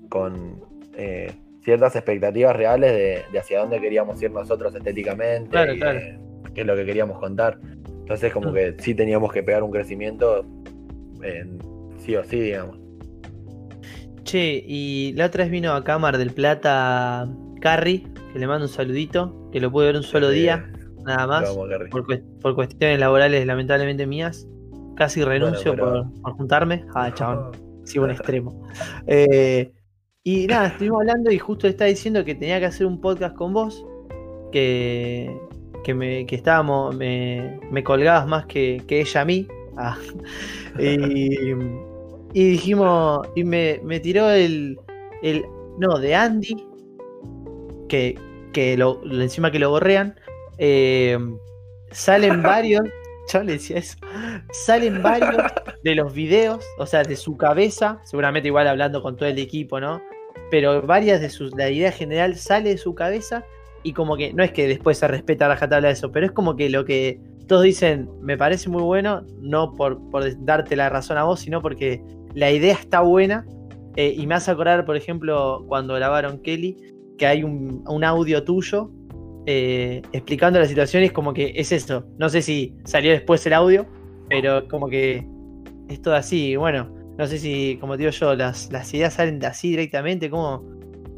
con eh, ciertas expectativas reales de, de hacia dónde queríamos ir nosotros estéticamente. Claro, y claro. qué es lo que queríamos contar. Entonces, como Mm. que sí teníamos que pegar un crecimiento en- sí o sí, digamos. Che, y la otra vez vino acá Mar del Plata Carrie, que le mando un saludito, que lo pude ver un solo Eh, día, nada más, amo, Kerry. por, por cuestiones laborales lamentablemente mías. Casi renuncio pero- por, por juntarme. Ah, chabón, sí, un extremo. Eh, y nada, estuvimos hablando y justo estaba diciendo que tenía que hacer un podcast con vos, que, que, me, que estábamos, me, me colgabas más que, que ella a mí. Ah, y, y dijimos, y me, me tiró el, el, no, de Andy, que, que lo, encima que lo borrean, eh, salen varios, yo le decía eso, salen varios de los videos, o sea, de su cabeza, seguramente igual hablando con todo el equipo, ¿no? Pero varias de sus, la idea general sale de su cabeza y como que, no es que después se respeta a rajatabla eso, pero es como que lo que todos dicen, me parece muy bueno, no por, darte la razón a vos, sino porque la idea está buena. eh, y me hace acordar, por ejemplo, cuando grabaron Kelly, que hay un audio tuyo eh, explicando la situación y es como que es eso. No sé si salió después el audio, pero como que es todo así. Bueno, no sé si, como te digo yo, las, las ideas salen de así directamente. ¿Cómo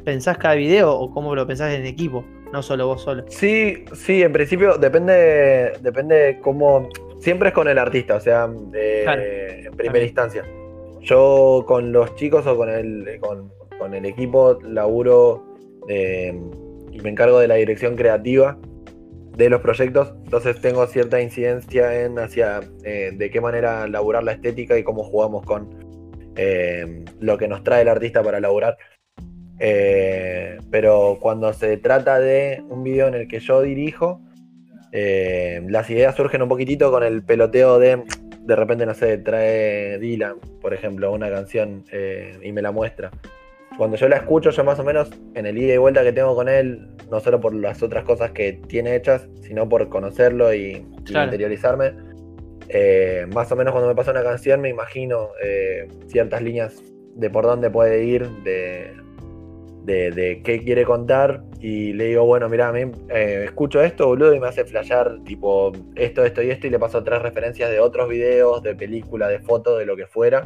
pensás cada video o cómo lo pensás en equipo? No solo vos solo. Sí, sí, en principio depende, depende de cómo. Siempre es con el artista, o sea, eh, Claro. en primera instancia. Yo con los chicos o con el, con, con el equipo laburo eh, y me encargo de la dirección creativa de los proyectos, entonces tengo cierta incidencia en hacia eh, de qué manera laburar la estética y cómo jugamos con eh, lo que nos trae el artista para laburar. Eh, pero cuando se trata de un video en el que yo dirijo, las ideas surgen un poquitito con el peloteo de, de repente, no sé, trae Dylan, por ejemplo, una canción y me la muestra. Cuando yo la escucho, yo más o menos en el ida y vuelta que tengo con él, no solo por las otras cosas que tiene hechas, sino por conocerlo y, y Claro. interiorizarme, eh, más o menos cuando me pasa una canción me imagino eh, ciertas líneas de por dónde puede ir, de, de, de qué quiere contar y le digo, bueno, mira, a mí eh, escucho esto, boludo, y me hace flashear tipo esto, esto y esto y le paso tres referencias de otros videos, de películas, de fotos, de lo que fuera.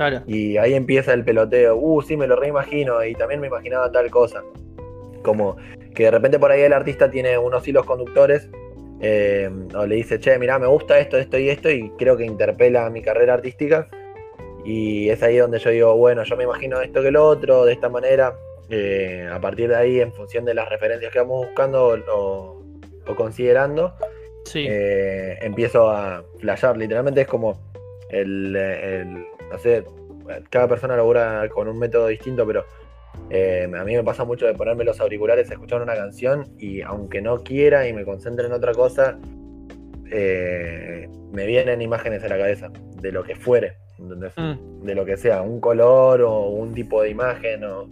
Claro. Y ahí empieza el peloteo, uh, sí, me lo reimagino y también me imaginaba tal cosa. Como que de repente por ahí el artista tiene unos hilos conductores eh, o le dice, che, mirá, me gusta esto, esto y esto y creo que interpela mi carrera artística. Y es ahí donde yo digo, bueno, yo me imagino esto que lo otro, de esta manera. Eh, a partir de ahí, en función de las referencias que vamos buscando o, o considerando, Sí. eh, empiezo a flashear. Literalmente es como el, el- no sé, cada persona labura con un método distinto, pero eh, a mí me pasa mucho de ponerme los auriculares, escuchar una canción y aunque no quiera y me concentre en otra cosa, eh, me vienen imágenes a la cabeza de lo que fuere. Mm, de lo que sea, un color o un tipo de imagen o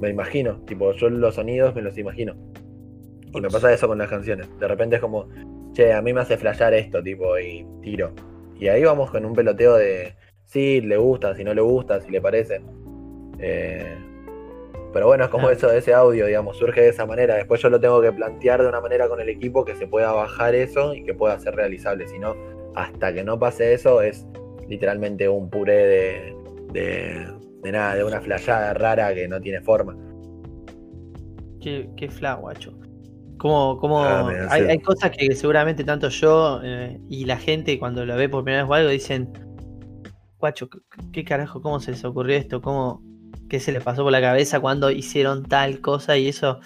me imagino, tipo yo los sonidos me los imagino. Y me pasa eso con las canciones. De repente es como, che, a mí me hace flashear esto, tipo, y tiro. Y ahí vamos con un peloteo de si le gusta, si no le gusta, si le parece. Eh, pero bueno, es como eso de ese audio, digamos, surge de esa manera. Después yo lo tengo que plantear de una manera con el equipo que se pueda bajar eso y que pueda ser realizable. Si no, hasta que no pase eso, es literalmente un puré de, de, de nada, de una flayada rara que no tiene forma. Qué, qué fla, guacho. Como, como Ah, hay, hay cosas que seguramente tanto yo eh, y la gente cuando lo ve por primera vez o algo dicen, guacho, ¿qué, carajo? ¿Cómo se les ocurrió esto? ¿Cómo, ¿Qué se les pasó por la cabeza cuando hicieron tal cosa? Y eso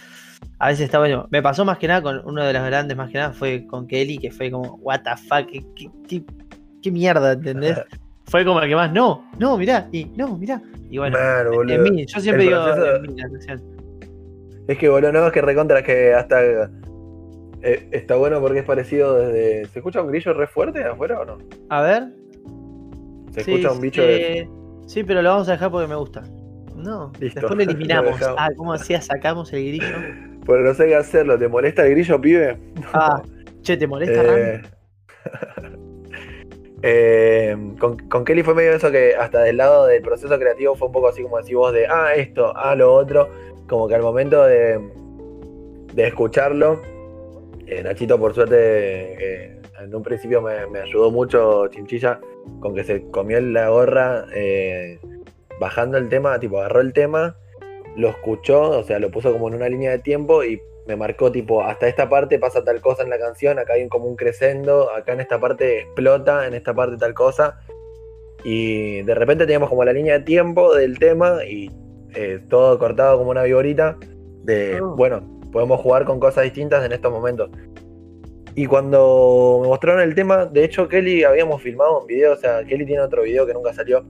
a veces está bueno. Me pasó más que nada con uno de los grandes, más que nada fue con Kelly, que fue como, what the fuck, qué, qué- qué- qué mierda, ¿entendés? fue como el que más, no, no, mirá, y no, mirá. Y bueno, en mí, yo siempre digo proceso-. Es que boludo, no, es que recontra que hasta eh, está bueno porque es parecido desde. ¿Se escucha un grillo re fuerte afuera o no? A ver. Se Sí, escucha un bicho de. eh, Sí, pero lo vamos a dejar porque me gusta. No, Listo. después lo eliminamos. Lo ah, ¿cómo hacía? Sacamos el grillo. Porque no sé qué hacerlo. ¿Te molesta el grillo, pibe? Ah, che, ¿te molesta, Eh, eh, con, con Kelly fue medio eso que hasta del lado del proceso creativo fue un poco así como decís vos de, ah, esto, ah, lo otro. Como que al momento de, de escucharlo, eh, Nachito por suerte eh, en un principio me, me ayudó mucho Chinchilla con que se comió la gorra eh, bajando el tema, tipo agarró el tema, lo escuchó, o sea, lo puso como en una línea de tiempo y me marcó tipo, hasta esta parte pasa tal cosa en la canción, acá hay un- como un crescendo, acá en esta parte explota, en esta parte tal cosa. Y de repente teníamos como la línea de tiempo del tema y eh, todo cortado como una viborita de, Oh. bueno, podemos jugar con cosas distintas en estos momentos. Y cuando me mostraron el tema, de hecho Kelly habíamos filmado un video, o sea, Kelly tiene otro video que nunca salió.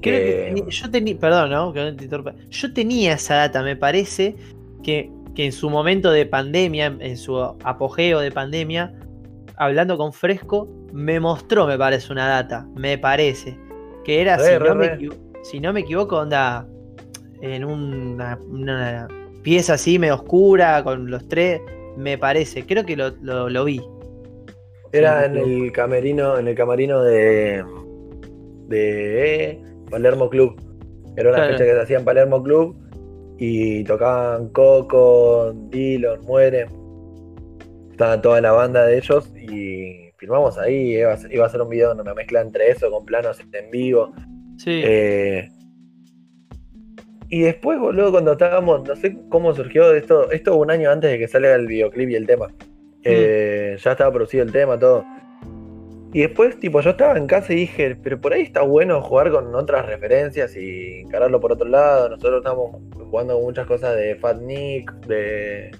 Creo que que- teni- yo tenía, perdón, ¿no? Que no te interrumpa. Yo tenía esa data, me parece que, que en su momento de pandemia, en su apogeo de pandemia, hablando con Fresco, me mostró, me parece, una data, me parece. Que era, Re, si, re, no me re. equivo- si no me equivoco, onda en una, una pieza así medio oscura, con los tres, me parece. Creo que lo, lo- lo vi. Era en el camerino, en el camarino de, de Palermo Club. Era una Claro. fecha que se hacía en Palermo Club y tocaban Coco, Dillon, Muere. Estaba toda la banda de ellos y filmamos ahí. Iba a ser, iba a ser un video, una mezcla entre eso con planos en vivo. Sí. Eh, y después, boludo, cuando estábamos, no sé cómo surgió esto, esto un año antes de que salga el videoclip y el tema. Eh, Ya estaba producido el tema, todo. Y después, tipo, yo estaba en casa y dije, pero por ahí está bueno jugar con otras referencias y encararlo por otro lado. Nosotros estábamos jugando muchas cosas de Fat Nick, de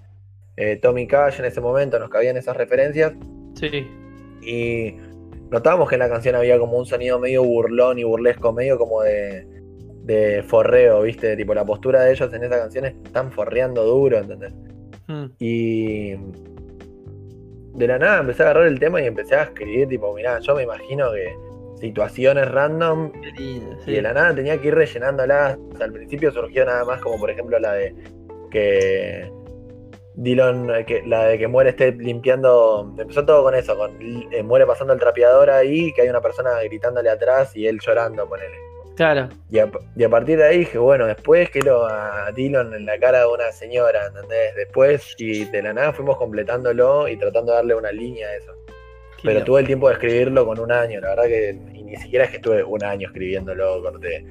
eh, Tommy Cash en ese momento, nos cabían esas referencias. sí. Y notábamos que en la canción había como un sonido medio burlón y burlesco, medio como de, de forreo, ¿viste? Tipo, la postura de ellos en esa canción están forreando duro, ¿entendés? Mm. Y de la nada empecé a agarrar el tema y empecé a escribir, tipo, mirá, yo me imagino que situaciones random Qué lindo, y sí. de la nada tenía que ir rellenándolas. Al principio surgió nada más como por ejemplo la de que Dylan, que, la de que muere esté limpiando. Empezó todo con eso, con eh, muere pasando el trapeador ahí, que hay una persona gritándole atrás y él llorando, ponele. Claro. Y a, y a partir de ahí dije, bueno, después quiero a Dylan en la cara de una señora, ¿entendés? Después, y de la nada fuimos completándolo y tratando de darle una línea a eso. qué Pero tuve el tiempo de escribirlo con un año, la verdad que y ni siquiera es que estuve un año escribiéndolo, corté.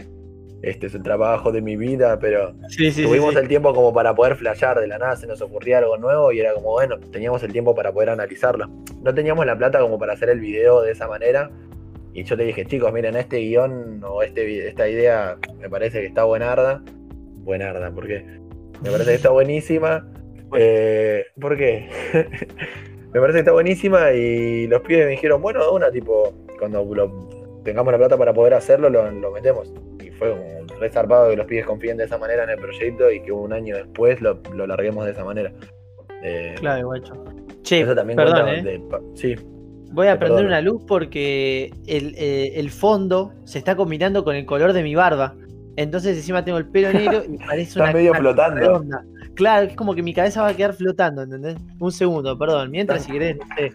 Este es el trabajo de mi vida, pero Sí, sí, sí, tuvimos sí. el tiempo como para poder flashear, de la nada se nos ocurría algo nuevo y era como, bueno, teníamos el tiempo para poder analizarlo. No teníamos la plata como para hacer el video de esa manera. Y yo te dije, chicos, miren, este guion o este, esta idea me parece que está buenarda. Buenarda, ¿por qué? Me parece que está buenísima. Eh, ¿Por qué? me parece que está buenísima y los pibes me dijeron, bueno, de una, tipo, cuando lo- tengamos la plata para poder hacerlo, lo, lo metemos. Y fue como re zarpado que los pibes confíen de esa manera en el proyecto y que un año después lo, lo larguemos de esa manera. Eh, Claro, guacho. Che, eso también perdón, cuenta ¿eh? de- sí, Voy a prender una luz porque el, eh, el fondo se está combinando con el color de mi barba. Entonces encima tengo el pelo negro y parece Está una medio flotando. redonda. Claro, es como que mi cabeza va a quedar flotando, ¿entendés? Un segundo, perdón. Mientras, si querés, no sé,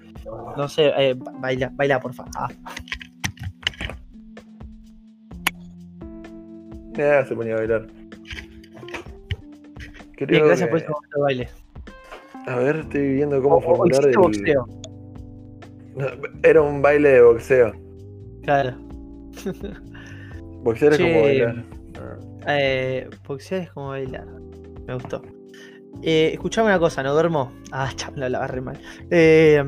no sé, eh, ba- baila, baila, por favor. Ah, Ah, se ponía a bailar. Bien, gracias que- por ese momento de baile. A ver, estoy viendo cómo O- o formular el... boxeo. Era un baile de boxeo. Claro. Boxear es como bailar. Eh, boxear es como bailar. Me gustó. Eh, escuchame una cosa, no duermo. Ah, chabla, la agarré mal. Eh,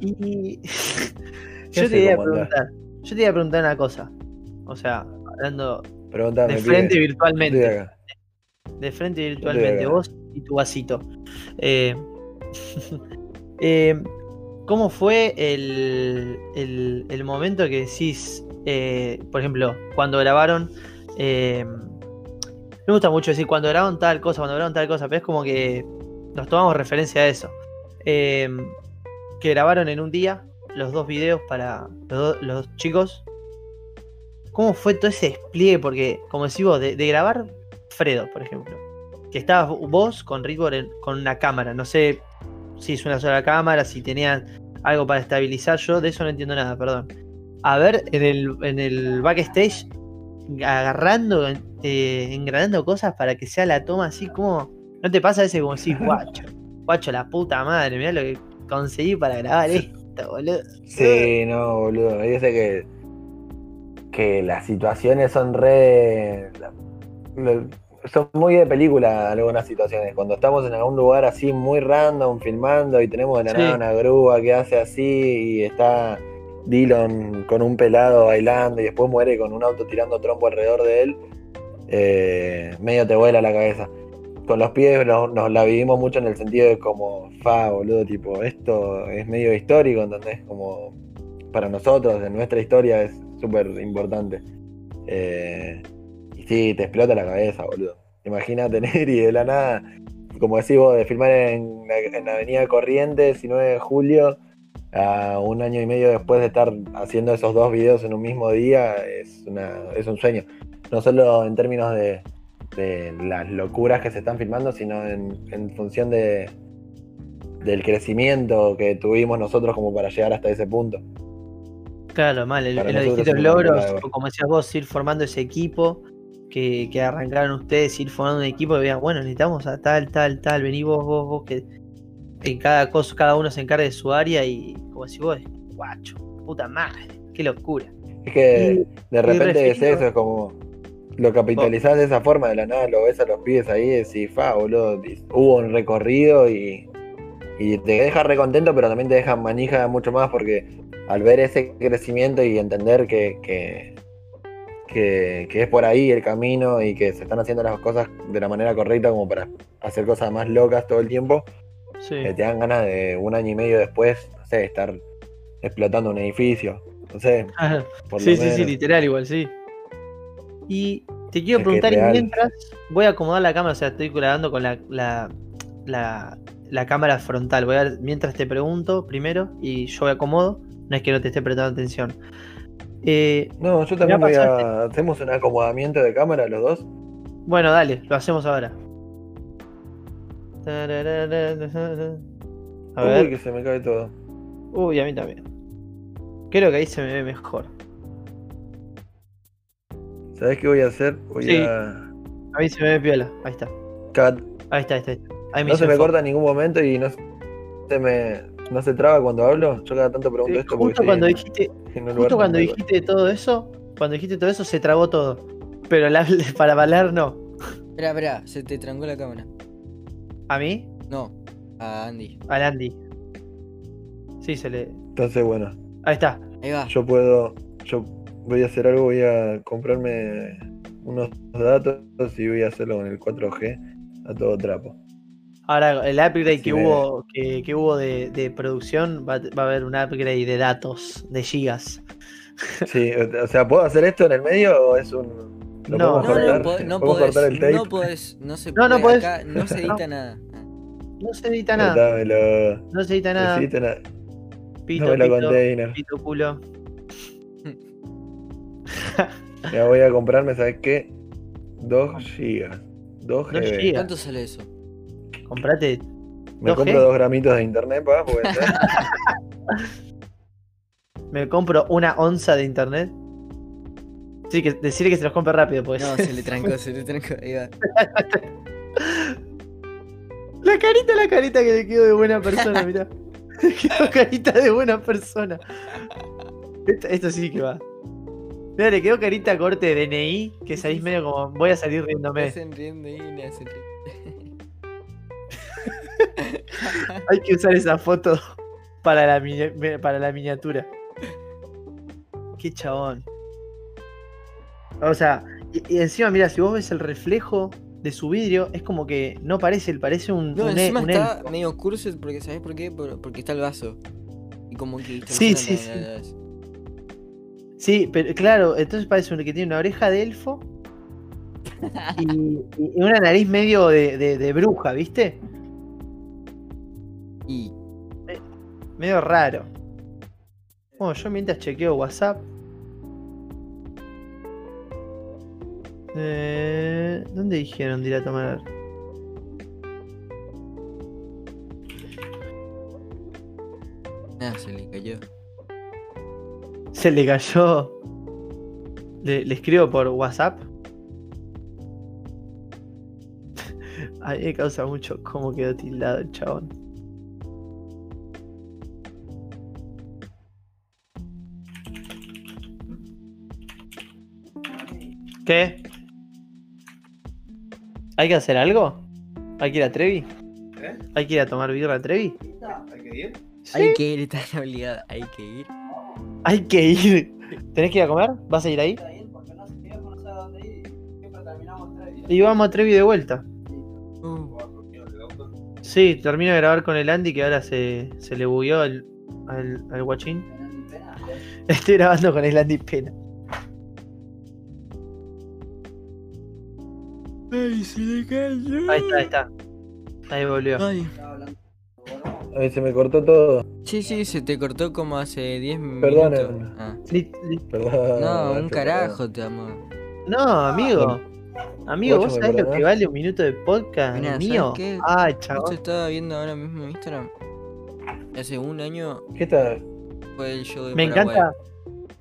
y. yo te iba a andás. preguntar. Yo te iba a preguntar una cosa. O sea, hablando de frente Estoy virtualmente. De frente Estoy virtualmente. Vos y tu vasito. Eh, eh, ¿Cómo fue el, el- momento que decís, eh, por ejemplo, cuando grabaron... eh, me gusta mucho decir cuando grabaron tal cosa, cuando grabaron tal cosa, pero es como que nos tomamos referencia a eso. Eh, que grabaron en un día los dos videos para los, do- chicos. Cómo fue todo ese despliegue, porque, como decís vos, de, de grabar Fredo, por ejemplo, que estabas vos con en- con una cámara, no sé si es una sola cámara, si tenían algo para estabilizar, yo de eso no entiendo nada, perdón. A ver, en el, en el backstage, agarrando, eh, engranando cosas para que sea la toma así como... ¿No te pasa ese como decís, guacho? Guacho, la puta madre, mirá lo que conseguí para grabar esto, boludo. Sí, no, boludo. Sé que, que las situaciones son re. Son muy de película algunas situaciones. Cuando estamos en algún lugar así muy random filmando y tenemos de la Sí. nada una grúa que hace así y está Dylan con un pelado bailando y después muere con un auto tirando trompo alrededor de él, eh, medio te vuela la cabeza. Con los pies nos, nos la vivimos mucho en el sentido de como, fa, boludo, tipo, esto es medio histórico, ¿entendés? Como para nosotros, en nuestra historia es súper importante. Eh, sí, te explota la cabeza, boludo. Imagina tener y de la nada, como decís vos, de filmar en, la- en la Avenida Corrientes y 9 de julio, a un año y medio después de estar haciendo esos dos videos en un mismo día, es, una, es un sueño. No solo en términos de, de las locuras que se están filmando, sino en, en función de, del crecimiento que tuvimos nosotros como para llegar hasta ese punto. Claro, mal, en los distintos logros, como decías vos, ir formando ese equipo que, que arrancaron ustedes, ir formando un equipo que vean, bueno, necesitamos a tal, tal, tal, vení vos, vos, vos, que en cada cosa, cada uno se encargue de su área y como si vos, guacho, puta madre, qué locura. Es que de repente es eso, es como lo capitalizás de esa forma, de la nada lo ves a los pibes ahí y decís, fa, boludo, y hubo un recorrido y, y te deja recontento, pero también te deja manija mucho más porque al ver ese crecimiento y entender que, que, que, que es por ahí el camino y que se están haciendo las cosas de la manera correcta como para hacer cosas más locas todo el tiempo, Sí. eh, te dan ganas de un año y medio después, no sé, estar explotando un edificio, no sé, Ah, por sí, sí, sí, literal igual, sí. Y te quiero Es preguntar, y mientras voy a acomodar la cámara, o sea, estoy grabando con la, la, la, la cámara frontal. Voy a mientras te pregunto primero y yo me acomodo, no es que no te esté prestando atención. Eh, No, yo también voy a. Hacemos un acomodamiento de cámara los dos. bueno, dale, lo hacemos ahora. A Uy, ver. que se me cae todo. Uy, a mí también. Creo que ahí se me ve mejor. ¿Sabés qué voy a hacer? Voy Sí. a. A mí se me ve piola. Ahí está. Cat. Ahí está, ahí está. ahí está. Ahí No se me foco. corta en ningún momento y no se me. No se traba cuando hablo. Yo cada tanto pregunto Eh, esto porque Justo estoy cuando dijiste, en un lugar Justo cuando dijiste todo eso, cuando dijiste todo eso, se trabó todo. Pero la- para hablar no. Espera, espera, se te trancó la cámara. ¿A mí? No, a Andy. Al Andy. Sí, se le. Entonces, bueno, Ahí está. Ahí va. yo puedo. Yo voy a hacer algo, voy a comprarme unos datos y voy a hacerlo con el 4G a todo trapo. Ahora, el upgrade Sí, que hubo, que, que hubo de, de producción, va, va a haber un upgrade de datos, de gigas. Sí, o sea, ¿puedo hacer esto en el medio o es un. ¿Lo No, No, cortar? no, no ¿Podemos podés, cortar el tape? no podés, no se No, no puede, podés. acá no se edita nada. No se edita nada. Dámelo. No se edita nada. Necesito Pito, dámelo pito, container. pito, culo. Ya voy a comprarme, ¿sabes qué? 2 gigas. 2 Dos GB. gigas. ¿Cuánto sale eso? Comprate. Me 2G. compro 2 gramitos de internet, pa. Me compro una onza de internet. Sí, que decirle que se los compre rápido, pues. No, se le trancó, se le trancó. Ahí va. La carita, la carita que le quedó de buena persona, mirá. Le quedó carita de buena persona. Esto, esto sí que va. Mira, le quedó carita corte de DNI, que salís medio como, voy a salir Me riéndome. hacen riendo y me hacen riendo. Hay que usar esa foto para la, mini- para la miniatura. Qué chabón. O sea, y, y encima, mira, si vos ves el reflejo de su vidrio, es como que no parece, parece un, No, un, encima un está elfo. medio curso porque ¿sabes por qué? Por- porque está el vaso. Y como que Sí, sí, la- Sí, pero claro, entonces parece un- que tiene una oreja de elfo y, y una nariz medio de, de- de bruja, ¿viste? Medio raro. Bueno, yo mientras chequeo WhatsApp. Eh, ¿Dónde dijeron de ir a tomar? Nada, se le cayó. Se le cayó. Le, le escribo por WhatsApp. A mí me causa mucho cómo quedó tildado el chabón. ¿Qué? ¿Hay que hacer algo? ¿Hay que ir a Trevi? ¿Eh? ¿Hay que ir a tomar birra a Trevi? ¿Hay que ir? Hay que ir, está obligada, hay que ir. Hay que ir. ¿Tenés que ir a comer? ¿Vas a ir ahí? Y vamos a Trevi de vuelta. Uh, Sí, termino de grabar con el Andy que ahora se, se le bugueó al, al, al guachín. Estoy grabando con el Andy Pena. Ay, se le cayó. Ahí está, ahí está. Ahí volvió. Ay. Se me cortó todo. Sí, sí, se te cortó como hace 10 Perdón, minutos. Ah. Perdón. No, un carajo te amo. No, amigo. Amigo, ¿vos ¿me sabés lo que vale un minuto de podcast Mirá, ¿sabes mío? qué? Esto chaval. estaba viendo ahora mismo en Instagram. Hace un año. ¿Qué está? fue el show de Me Paraguay. encanta.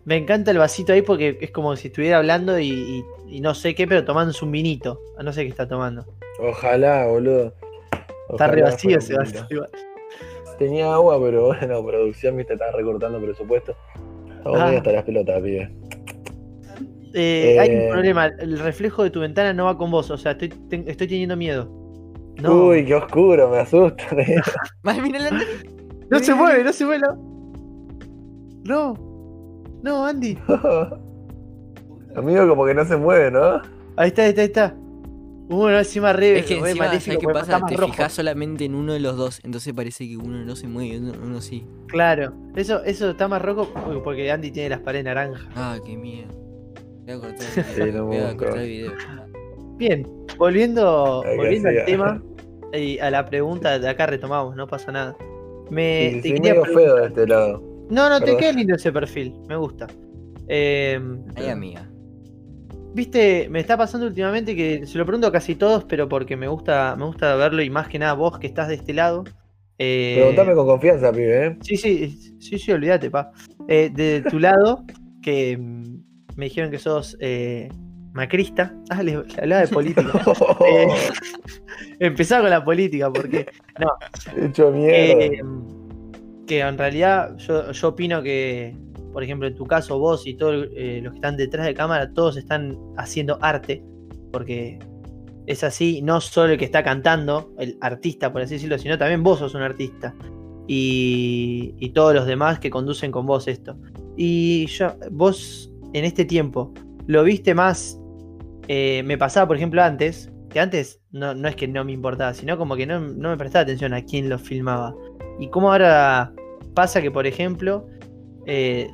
Me encanta el vasito ahí porque es como si estuviera hablando y, y- y no sé qué, pero tomándose un vinito. No sé qué está tomando. Ojalá, boludo. Está re vacío igual. Tenía agua, pero bueno, producción, viste, estaba recortando presupuesto. Estamos Ah. hasta las pelotas, pibe. Eh, Hay un Eh. problema. El reflejo de tu ventana no va con vos. O sea, estoy, ten- estoy teniendo miedo. No. Uy, qué oscuro, me asusta. No se mueve, no se mueve. No. No, Andy. Amigo, como que no se mueve, ¿no? Ahí está, ahí está, ahí está. Bueno, encima re, Es que encima, maléfico, ¿sabes qué pasa? Te rojo. fijas solamente en uno de los dos, entonces parece que uno no se mueve, uno, uno sí. Claro. Eso, eso está más rojo porque Andy tiene las paredes naranjas. Ah, qué miedo. Voy a cortar, Sí, no voy a me cortar el video. Bien, volviendo, volviendo al tema y a la pregunta de acá retomamos, no pasa nada. Me Sí, te quería preguntar- feo de este lado. No, no, te queda lindo ese perfil, me gusta. Eh, Ay, amiga. Viste, me está pasando últimamente que se lo pregunto a casi todos, pero porque me gusta, me gusta verlo y más que nada vos que estás de este lado. Eh, Preguntame con confianza, pibe, ¿eh? Sí, sí, sí, sí, olvídate, pa. Eh, de tu lado, que mm, me dijeron que sos eh, macrista. Ah, le, hablaba de política. Eh, empezaba con la política, porque Hecho mierda. que en realidad yo, yo opino que, por ejemplo, en tu caso, vos y todos eh, los que están detrás de cámara, todos están haciendo arte, porque es así, no solo el que está cantando, el artista, por así decirlo, sino también vos sos un artista. Y, y todos los demás que conducen con vos esto. Y yo, vos en este tiempo, ¿lo viste más? eh, me pasaba, por ejemplo, antes, que antes no, no es que no me importaba, sino como que no, no me prestaba atención a quién lo filmaba. Y como ahora pasa que, por ejemplo, eh,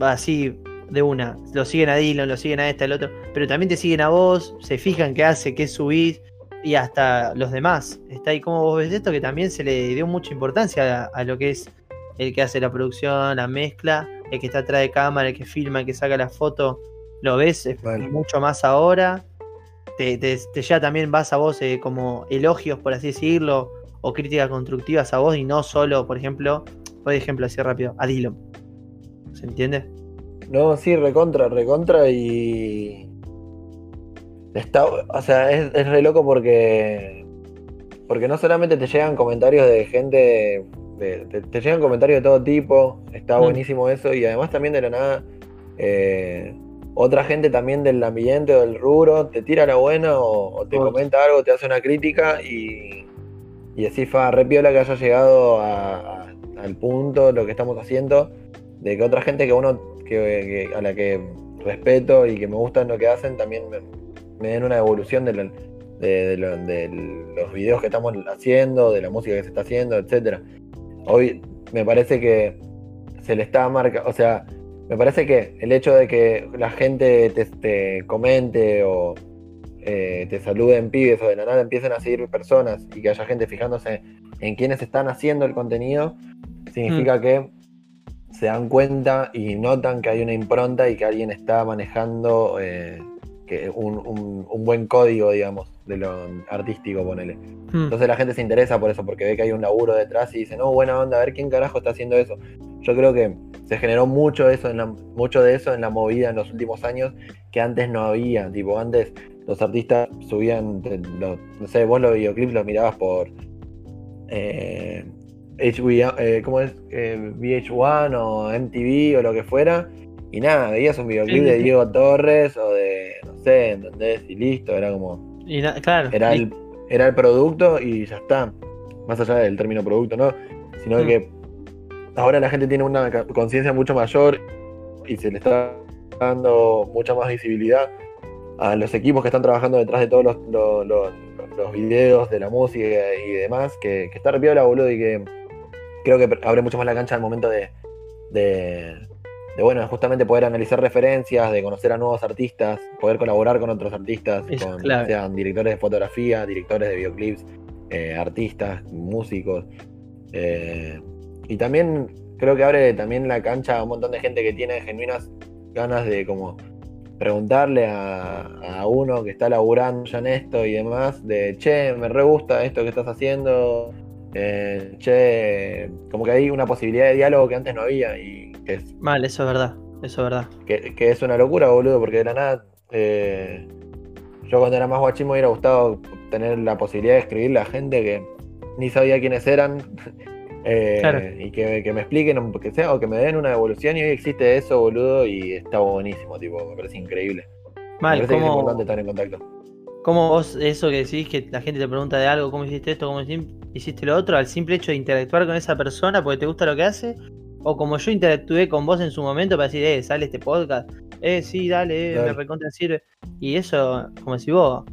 así de una, lo siguen a Dylan, lo siguen a esta, el otro, pero también te siguen a vos, se fijan qué hace, qué subís, y hasta los demás. Está ahí como vos ves esto, que también se le dio mucha importancia a, a lo que es el que hace la producción, la mezcla, el que está atrás de cámara, el que filma, el que saca la foto. Lo ves Vale. mucho más ahora. Te, te, te ya también vas a vos eh, como elogios, por así decirlo, o críticas constructivas a vos y no solo, por ejemplo, por ejemplo, así rápido, a Dillon. ¿Se entiende? No, sí, recontra, recontra y. Está, o sea, es, es re loco porque. Porque no solamente te llegan comentarios de gente. de- te, te llegan comentarios de todo tipo. Está Mm. buenísimo eso. Y además también de la nada. eh, otra gente también del ambiente o del rubro te tira la buena o, o te comenta algo, te hace una crítica y. Y así fa, re piola que haya llegado a- a- al punto lo que estamos haciendo. De que otra gente que uno que, que- a la que respeto y que me gustan lo que hacen también me, me den una evolución de, lo- de, de lo- de los videos que estamos haciendo, de la música que se está haciendo, etcétera. Hoy me parece que se le está marcando, o sea, me parece que el hecho de que la gente te, te comente o eh, te saluden pibes o de la nada empiecen a seguir personas y que haya gente fijándose en quienes están haciendo el contenido, significa que se dan cuenta y notan que hay una impronta y que alguien está manejando eh, que un, un- un buen código, digamos, de lo artístico, ponele. Hmm. Entonces la gente se interesa por eso, porque ve que hay un laburo detrás y dice, no, buena onda, a ver quién carajo está haciendo eso. Yo creo que se generó mucho, eso en la- mucho de eso en la movida en los últimos años que antes no había. Tipo, antes los artistas subían, no sé, vos los videoclips los mirabas por eh, HB, eh, ¿cómo es? Eh, VH1 o MTV o lo que fuera. Y nada, veías un videoclip Sí, de. Diego Torres o de, no sé, ¿entendés? Y listo, era como Y na- claro. era y- el, era el producto y ya está. Más allá del término producto, ¿no? Sino Mm. que ahora la gente tiene una conciencia mucho mayor y se le está dando mucha más visibilidad a los equipos que están trabajando detrás de todos los, los, los- los videos de la música y demás, que, que está repiola, boludo, y que creo que abre mucho más la cancha al momento de, de, de, bueno, justamente poder analizar referencias, de conocer a nuevos artistas, poder colaborar con otros artistas, con, sean directores de fotografía, directores de videoclips, eh, artistas, músicos. eh, y también creo que abre también la cancha a un montón de gente que tiene genuinas ganas de como preguntarle a, a uno que está laburando ya en esto y demás, de che, me re gusta esto que estás haciendo, eh, che, como que hay una posibilidad de diálogo que antes no había y que es, Mal, eso es verdad. Eso es verdad. que, que es una locura, boludo, porque de la nada, eh, yo cuando era más guachín me hubiera gustado tener la posibilidad de escribirle a gente que ni sabía quiénes eran. eh, Claro. Y que, que me expliquen, o que sea, o que me den una evolución y hoy existe eso, boludo, y está buenísimo, tipo, me parece increíble. me Mal, parece que es ¿cómo, importante estar en contacto. cómo vos, eso que decís, que la gente te pregunta de algo, cómo hiciste esto, cómo hici- hiciste lo otro, al simple hecho de interactuar con esa persona porque te gusta lo que hace? O como yo interactué con vos en su momento para decir, eh, sale este podcast, eh, sí, dale, eh, me recontra sirve. Y eso, como si vos,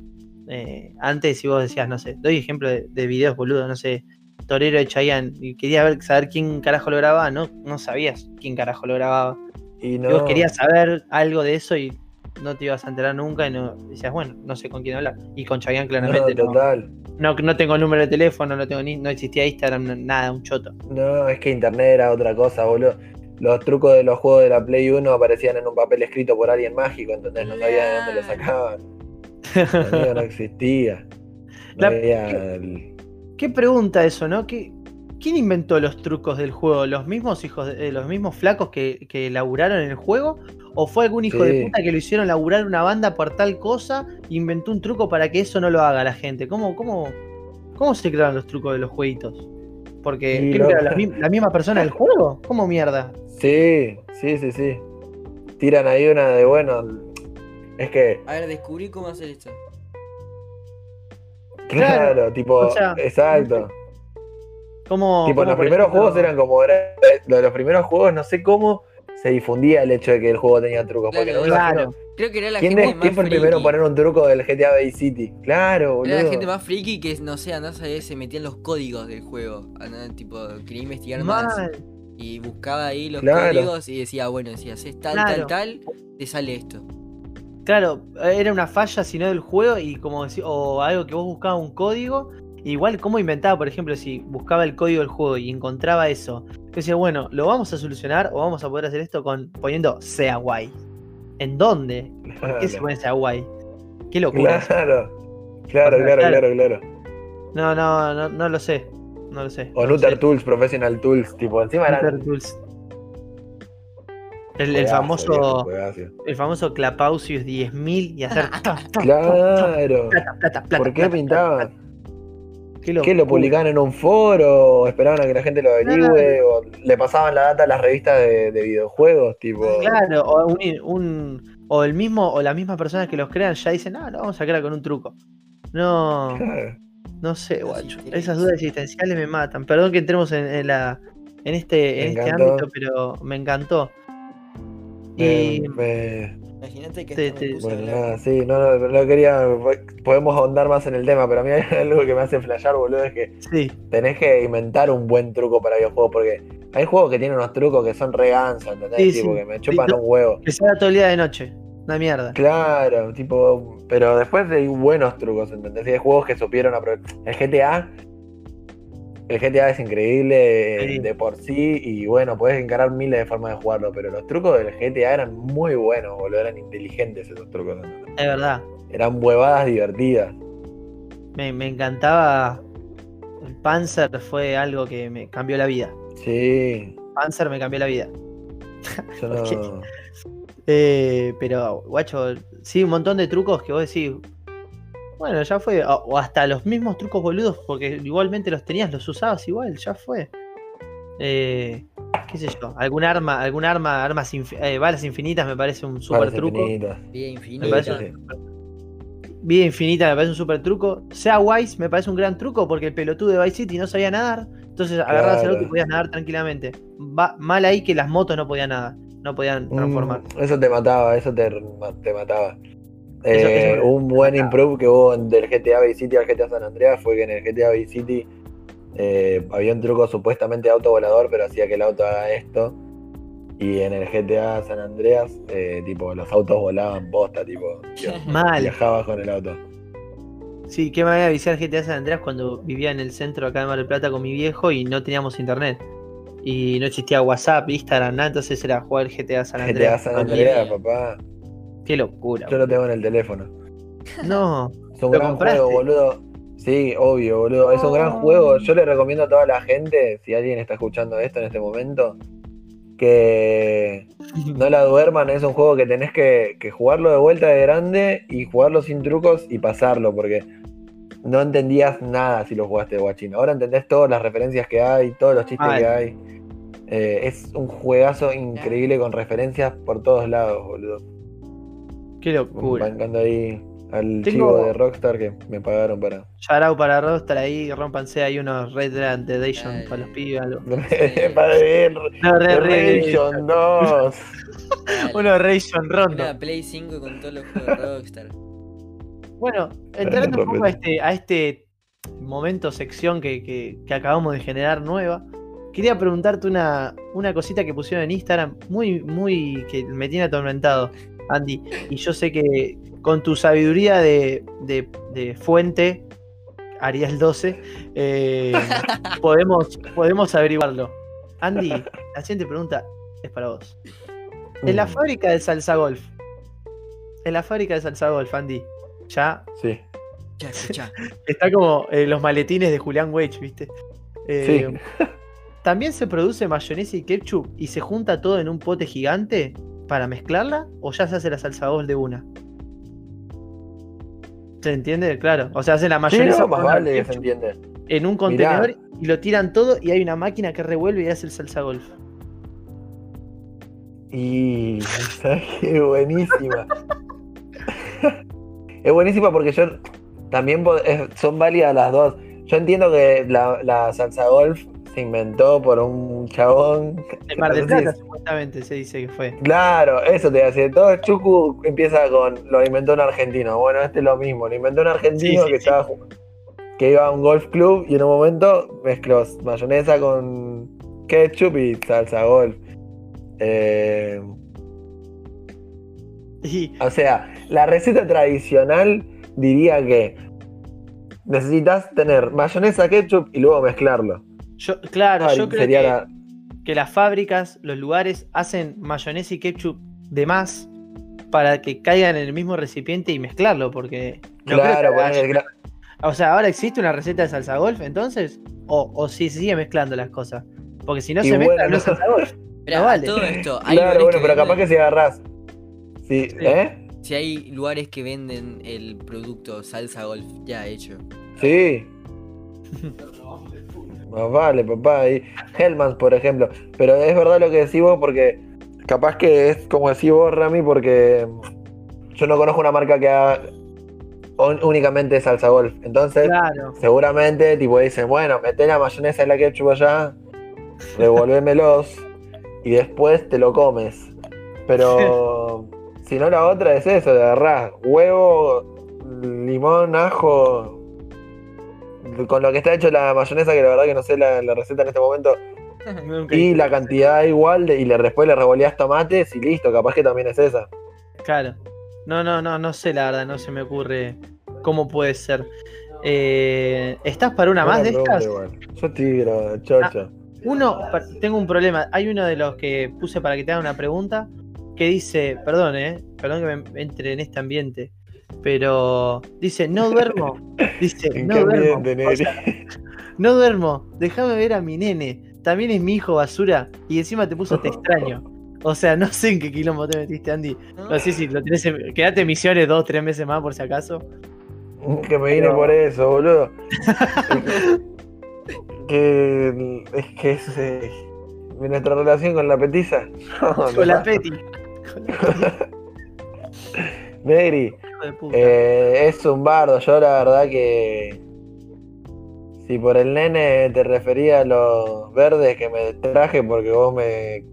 eh, antes si vos decías, no sé, doy ejemplo de, de videos, boludo, no sé, Torero de Chayanne, y quería ver, saber quién carajo lo grababa, no, no sabías quién carajo lo grababa. Y Y no, vos querías saber algo de eso y no te ibas a enterar nunca y no decías, bueno, no sé con quién hablar. Y con Chayanne claramente no, total. no, no tengo el número de teléfono, no tengo ni, no existía Instagram, no- nada, un choto. No, es que internet era otra cosa, boludo. Los trucos de los juegos de la Play 1 aparecían en un papel escrito por alguien mágico, ¿entendés? No sabía de dónde lo sacaban. No existía. No La- había ¿Qué pregunta eso, no? ¿Qué, ¿Quién inventó los trucos del juego? ¿Los mismos hijos, de- eh, los mismos flacos que, que laburaron en el juego? ¿O fue algún hijo de Sí. puta que lo hicieron laburar una banda por tal cosa e inventó un truco para que eso no lo haga la gente? ¿Cómo, cómo, cómo se crearon los trucos de los jueguitos? Porque Y ¿qué lo- era la, mi- la misma persona del juego? ¿Cómo mierda? Sí, sí, sí, sí. Tiran ahí una de bueno. Es que, A ver, descubrí cómo hacer esto. claro, Claro, tipo, o sea, exacto. ¿Cómo, tipo, cómo, los primeros ejemplo- juegos eran como. era- lo de los primeros juegos, no sé cómo se difundía el hecho de que el juego tenía trucos. Porque Claro, no me imagino- Claro, Creo que era la ¿Quién, gente es- más quién fue el friki. primero en poner un truco del GTA Vice City? Claro, boludo. Era la gente más friki que, no sé, andás a ver, se metía en los códigos del juego. Andá, tipo, quería investigar más. mal. Y buscaba ahí los Claro. códigos y decía, bueno, si haces tal, Claro. tal, tal, te sale esto. Claro, era una falla sino del juego y como decir, o algo que vos buscabas un código, igual cómo inventaba, por ejemplo, si buscaba el código del juego y encontraba eso, yo decía, bueno, lo vamos a solucionar o vamos a poder hacer esto con poniendo sea guay. ¿En dónde? ¿Por qué se pone sea guay? Qué locura. Claro, claro, claro, claro. claro. No, no, no, no lo sé. No lo sé. O no Nutter sé. Tools, Professional Tools, tipo, encima Nutter eran. Tools. El, famoso viejo, el famoso Clapausius 10.000 y hacer Claro. plata, plata, plata, ¿Por qué pintaban? Qué ¿Qué lo publicaban en un foro? ¿O esperaban a que la gente lo averigüe? ¿O le pasaban la data a las revistas de, de videojuegos? Tipo. Claro, o, un, un- o el mismo, o las mismas personas que los crean ya dicen, ah, lo vamos a crear con un truco. No, Claro. no sé, guacho. Esas dudas existenciales me matan. Perdón que entremos en, en la, en este, en este ámbito, pero me encantó. Me- Y me- Imagínate que puse a Bueno, nada, sí, no, no, no quería. Podemos ahondar más en el tema, pero a mí hay algo que me hace flashear, boludo, es que sí, tenés que inventar un buen truco para videojuegos, porque hay juegos que tienen unos trucos que son re gansos, ¿entendés? Sí, tipo, sí. que me chupan no- un huevo. que sea todo el día de noche. Una mierda. Claro, tipo, pero después hay buenos trucos, ¿entendés? Y hay juegos que supieron aprovechar. El GTA El GTA es increíble Sí. eh, de por sí y bueno, podés encarar miles de formas de jugarlo, pero los trucos del GTA eran muy buenos, boludo, eran inteligentes esos trucos. Es verdad. Eran huevadas divertidas. Me, me encantaba. El Panzer fue algo que me cambió la vida. Sí, Panzer me cambió la vida. yo no... Eh, pero, guacho, sí, un montón de trucos que vos decís. Bueno, ya fue. O, o hasta los mismos trucos boludos, porque igualmente los tenías, los usabas igual, ya fue. Eh, qué sé yo, algún arma, algún arma, armas infi- eh, balas infinitas me parece un super balas truco. infinitas. Vida infinita. sí. Vida infinita me parece un super truco. Sea Wise me parece un gran truco porque el pelotudo de Vice City no sabía nadar. Entonces agarrabas el auto y podías nadar tranquilamente. Va, mal ahí que las motos no podían nadar, no podían transformar. Mm, eso te mataba, eso te, te mataba. Eso- Eh, eso un buen improve que hubo en- del GTA Vice City al GTA San Andreas fue que en el GTA Vice City eh, había un truco supuestamente de auto volador, pero hacía que el auto haga esto. Y en el GTA San Andreas, eh, tipo, los autos volaban posta, tipo, Mal. viajabas con el auto. Sí, qué manera de viciar GTA San Andreas cuando vivía en el centro acá de Mar del Plata con mi viejo y no teníamos internet. Y no existía WhatsApp, Instagram, nada, entonces era jugar GTA San GTA Andreas. San Con Andreas, papá. Qué locura. Yo lo tengo en el teléfono. No, Es un ¿Lo gran compraste? juego, boludo. Sí, obvio, boludo. Es un gran No. juego. Yo le recomiendo a toda la gente, si alguien está escuchando esto en este momento, que no la duerman. Es un juego que tenés que, que jugarlo de vuelta de grande y jugarlo sin trucos y pasarlo, porque no entendías nada si lo jugaste de guachín. Ahora entendés todas las referencias que hay, todos los chistes que hay. Eh, es un juegazo increíble con referencias por todos lados, boludo. Qué locura. Bancando ahí al Tengo- chivo de Rockstar que me pagaron para. Shout para Rockstar ahí, rompanse ahí unos Red Dead Redemption Dale. para los pibes. algo. para ver No, Red Red Redemption 2. Dale. Uno Ration Rondo. Una Play 5 con todos los juegos de Rockstar. Bueno, entrando un poco a este, a este momento, sección que, que- que acabamos de generar nueva, quería preguntarte una, una cosita que pusieron en Instagram, muy, muy, que me tiene atormentado, Andy. Y yo sé que con tu sabiduría de, de- de fuente, Ariel 12, eh, podemos, podemos averiguarlo. Andy, la siguiente pregunta es para vos. En la Mm, fábrica de salsa golf, en la fábrica de salsa golf, Andy, ya Sí, Ya, escuchá. Está como eh, los maletines de Julián Weich, ¿viste? Eh, sí. ¿También se produce mayonesa y ketchup y se junta todo en un pote gigante para mezclarla? ¿O ya se hace la salsa golf de una? ¿Se entiende? Claro. O sea, hace la Sí, mayonesa no, más vale se entiende. en un contenedor y lo tiran todo y hay una máquina que revuelve y hace el salsa golf. Y ¿sabes qué? buenísima. es buenísima porque yo también son válidas las dos. Yo entiendo que la, la salsa golf se inventó por un chabón. En Mar del Plata, supuestamente, se dice que fue. Claro, eso te hace. Todo Chucu empieza con lo inventó un argentino. Bueno, este es lo mismo. Lo inventó un argentino Sí, sí, que sí. estaba que iba a un golf club y en un momento mezcló mayonesa con ketchup y salsa golf. Eh, o sea, la receta tradicional diría que necesitas tener mayonesa, ketchup y luego mezclarlo. Yo, claro, Ah, yo creo que, la- que las fábricas, los lugares, hacen mayonesa y ketchup de más para que caigan en el mismo recipiente y mezclarlo, porque no creo que Claro, haya- O sea, ¿ahora existe una receta de salsa golf entonces? ¿O, o si se sigue mezclando las cosas? Porque si no Y se mezcla, bueno, no es salsa golf. Esperá, No vale. todo esto, hay Claro, lugares bueno, que pero capaz que venden- si agarrás. Sí, Sí. ¿eh? Si hay lugares que venden el producto salsa golf ya hecho. Sí. Más vale, papá. Y Hellmans, por ejemplo. Pero es verdad lo que decís vos, porque capaz que es como decís vos, Rami, porque yo no conozco una marca que haga únicamente salsa golf. Entonces, Claro. seguramente, tipo, dicen, bueno, meté la mayonesa y la ketchup allá, revolvémelos y después te lo comes. Pero si no, la otra es eso: de agarrás huevo, limón, ajo. Con lo que está hecho la mayonesa, que la verdad que no sé la, la receta en este momento, y la cantidad igual, de, y le, después le revolías tomates y listo, capaz que también es esa. Claro. No, no, no, no sé la verdad, no se me ocurre cómo puede ser. Eh, ¿Estás para una más de estas? igual. Yo tiro, chocho. Uno, pa- tengo un problema. Hay uno de los que puse para que te haga una pregunta que dice, perdón, eh, perdón que me entre en este ambiente, pero dice, no duermo. Dice, ¿En no duermo. O sea, no duermo. Déjame ver a mi nene. También es mi hijo basura. Y encima te puso te extraño. O sea, no sé en qué quilombo te metiste, Andy. No sé si lo tenés en... Quedate en misiones dos, tres meses más por si acaso. Que me vine Pero- por eso, boludo. que es que es eh, nuestra relación con la petiza. No, Con no. la Peti. Con la Peti, Negri, eh, es un bardo. Yo la verdad que si por el nene te refería a los verdes que me traje porque vos me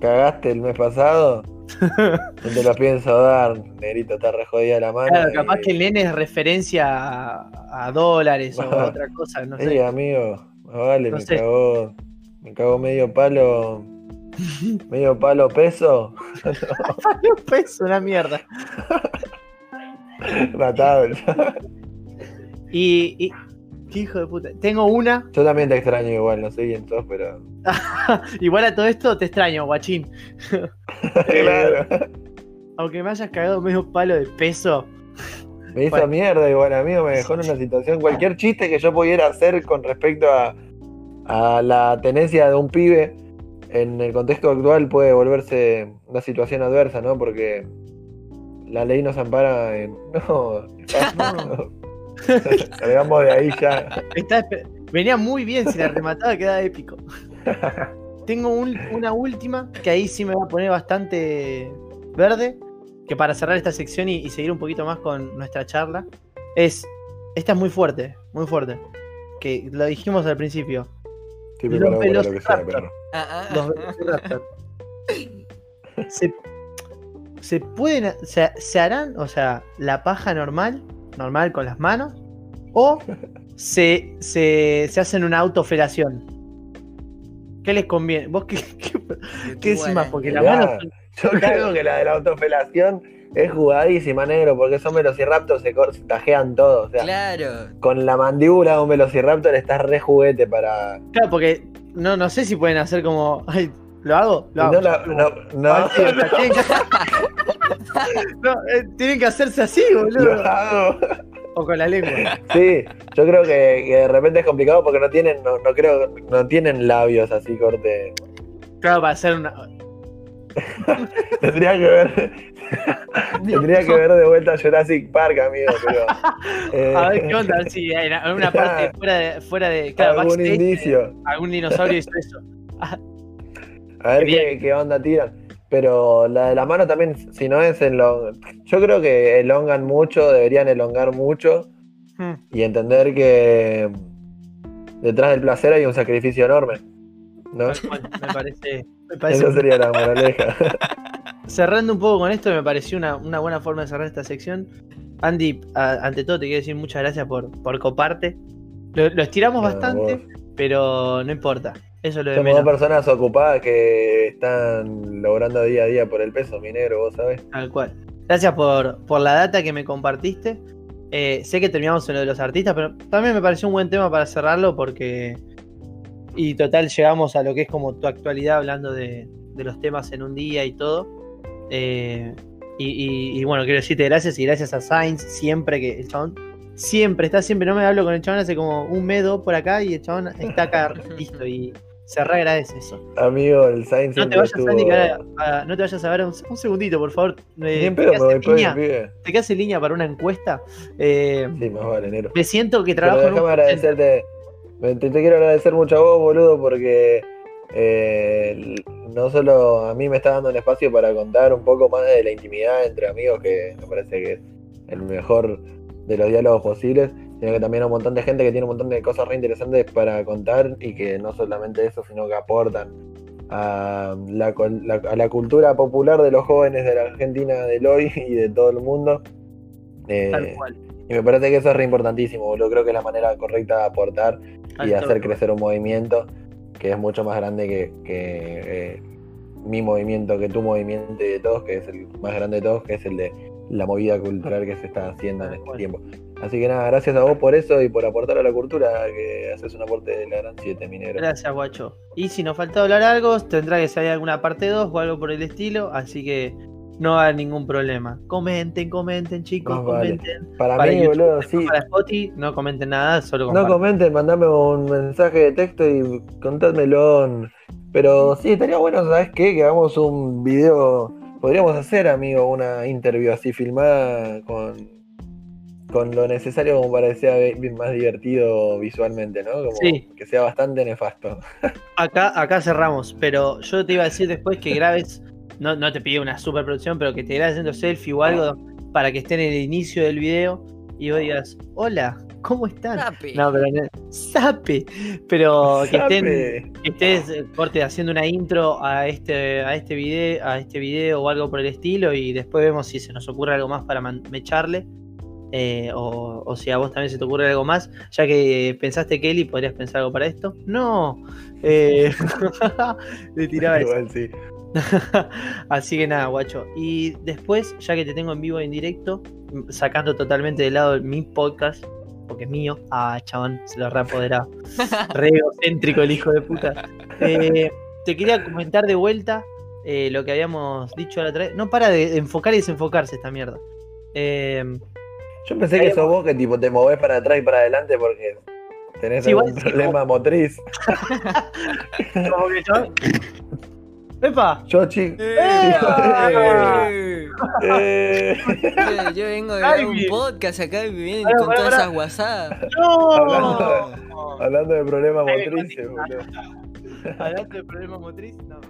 cagaste el mes pasado, no te los pienso dar, negrito, está re jodida la mano. Claro, y- capaz que el nene es referencia a, a dólares o a otra cosa, no Sí, sé. amigo, vale, No me sé. cagó. Me cagó medio palo. Medio palo peso. Un peso, una mierda. Matado. Y, y- qué hijo de puta. Tengo una. Yo también te extraño igual, no sé quién sos, pero. Igual a todo esto te extraño, guachín. claro. Aunque me hayas cagado medio palo de peso. Me hizo Bueno. mierda igual, amigo, me dejó en una situación. Cualquier chiste que yo pudiera hacer con respecto a, a la tenencia de un pibe en el contexto actual puede volverse una situación adversa, ¿no? Porque la ley nos ampara en. No, No. salgamos de ahí ya. Está venía muy bien, si la remataba quedaba épico. Tengo un- una última que ahí sí me va a poner bastante verde. Que para cerrar esta sección y, y seguir un poquito más con nuestra charla. Es. Esta es muy fuerte, muy fuerte. Que lo dijimos al principio. Estoy Los preparado para lo que sea, perro. Ah, ah, Los ah. Velociraptor. se, se pueden. Se, se harán, o sea, la paja normal, normal con las manos, o se, se, se hacen una autofelación. ¿Qué les conviene? ¿Vos qué, qué, qué decís más? Porque las Mirá. manos Yo creo que la de la autofelación es jugadísima, negro, porque esos velociraptors se, se tajean todo. O sea, Claro. con la mandíbula de un velociraptor estás re juguete para. Claro, porque no, no sé si pueden hacer como. Ay, ¿Lo hago? Lo hago. no, no, no, tienen, que... No, eh, tienen que hacerse así, boludo. lo hago. O con la lengua. Sí, yo creo que, que de repente es complicado porque no tienen, no, no creo, no tienen labios así corte. Claro, para hacer una. Tendría que ver. Tendría que ver de vuelta Jurassic Park, amigo, pero. eh, A ver qué onda, a ver si en alguna parte fuera de. Fuera de claro, algún indicio. algún dinosaurio hizo eso. A ver qué, qué onda tiran. Pero la de la mano también, si no es en lo. Yo creo que elongan mucho, deberían elongar mucho Hmm. y entender que detrás del placer hay un sacrificio enorme. ¿no? Me parece. Me parece Esa sería la moraleja. Cerrando un poco con esto, me pareció una, una buena forma de cerrar esta sección. Andy, a- ante todo te quiero decir muchas gracias por, por coparte. Lo, lo estiramos No, bastante, vos. pero no importa. Eso es lo de Somos dos personas ocupadas que están logrando día a día por el peso, mi negro, vos sabés. Tal cual. Gracias por, por la data que me compartiste. Eh, sé que terminamos en lo de los artistas, pero también me pareció un buen tema para cerrarlo porque. Y total, llegamos a lo que es como tu actualidad hablando de, de los temas en un día y todo. Eh, y, y- y bueno, quiero decirte gracias y gracias a Sainz siempre que el chabón. Siempre está, siempre no me hablo con el chabón hace como un medo por acá y el chabón está acá listo y se re agradece eso. Amigo, el Sainz No te siempre vayas, estuvo... Que ahora- ah, no te vayas a ver un, un segundito, por favor. Eh, en ¿te quedas voy en por línea? el pibe. te quedas en línea para una encuesta. Eh, Sí, más vale, negro. me siento que Pero trabajo en déjame un agradecerte. Te, te quiero agradecer mucho a vos, boludo, porque eh, no solo a mí me está dando un espacio para contar un poco más de la intimidad entre amigos, que me parece que es el mejor de los diálogos posibles, sino que también a un montón de gente que tiene un montón de cosas re interesantes para contar y que no solamente eso, sino que aportan a la, la- a la cultura popular de los jóvenes de la Argentina del hoy y de todo el mundo. Eh, tal cual. y me parece que eso es re importantísimo, boludo. Creo que es la manera correcta de aportar y de Al hacer crecer un movimiento que es mucho más grande que, que, eh, mi movimiento, que tu movimiento y de todos, que es el más grande de todos, que es el de la movida cultural que se está haciendo en este Bueno. tiempo. Así que nada, gracias a vos por eso y por aportar a la cultura, que haces un aporte de la gran 7, minero. Gracias, guacho. Y si nos falta hablar algo, tendrá que salir alguna parte 2 o algo por el estilo, así que no va a haber ningún problema. Comenten, comenten, chicos, vale. comenten. Para, Para mí, YouTube, boludo, sí. Para Spotify, no comenten nada, solo No compartan. comenten, mandame un mensaje de texto y contádmelo. Pero sí, estaría bueno, ¿sabes qué? Que hagamos un video. Podríamos hacer, amigo, una interview así filmada con, con lo necesario como para que sea más divertido visualmente, ¿no? Como Sí. que sea bastante nefasto. Acá, acá cerramos, pero yo te iba a decir después que grabes, no, no te pido una superproducción, pero que te grabes haciendo selfie o algo para que esté en el inicio del video y vos digas, hola, ¿cómo están? Zape. No, pero no, pero que estén, que estés corte haciendo una intro a este, a este video, a este video o algo por el estilo, y después vemos si se nos ocurre algo más para mecharle. eh, o, o si a vos también se te ocurre algo más, ya que pensaste Kelly, podrías pensar algo para esto. No, eh, le tiraba eso. Igual sí. Así que nada, guacho. Y después, ya que te tengo en vivo y en directo, sacando totalmente de lado mi podcast, porque es mío. Ah, chabón, se lo reapoderado. Re egocéntrico el hijo de puta. Eh, te quería comentar de vuelta eh, lo que habíamos dicho la otra vez. No para de enfocar y desenfocarse esta mierda. Eh, Yo pensé que sos vos que tipo te movés para atrás y para adelante porque tenés Sí, algún igual sí, problema motriz. como que chabón- ¡Epa! Chochi. Eh, eh, yo, yo, vengo de un podcast acá y me vienen con para, todas para. esas guasadas. ¡No! Hablando, hablando de problemas motrices, boludo. Hablando de problemas motrices, no.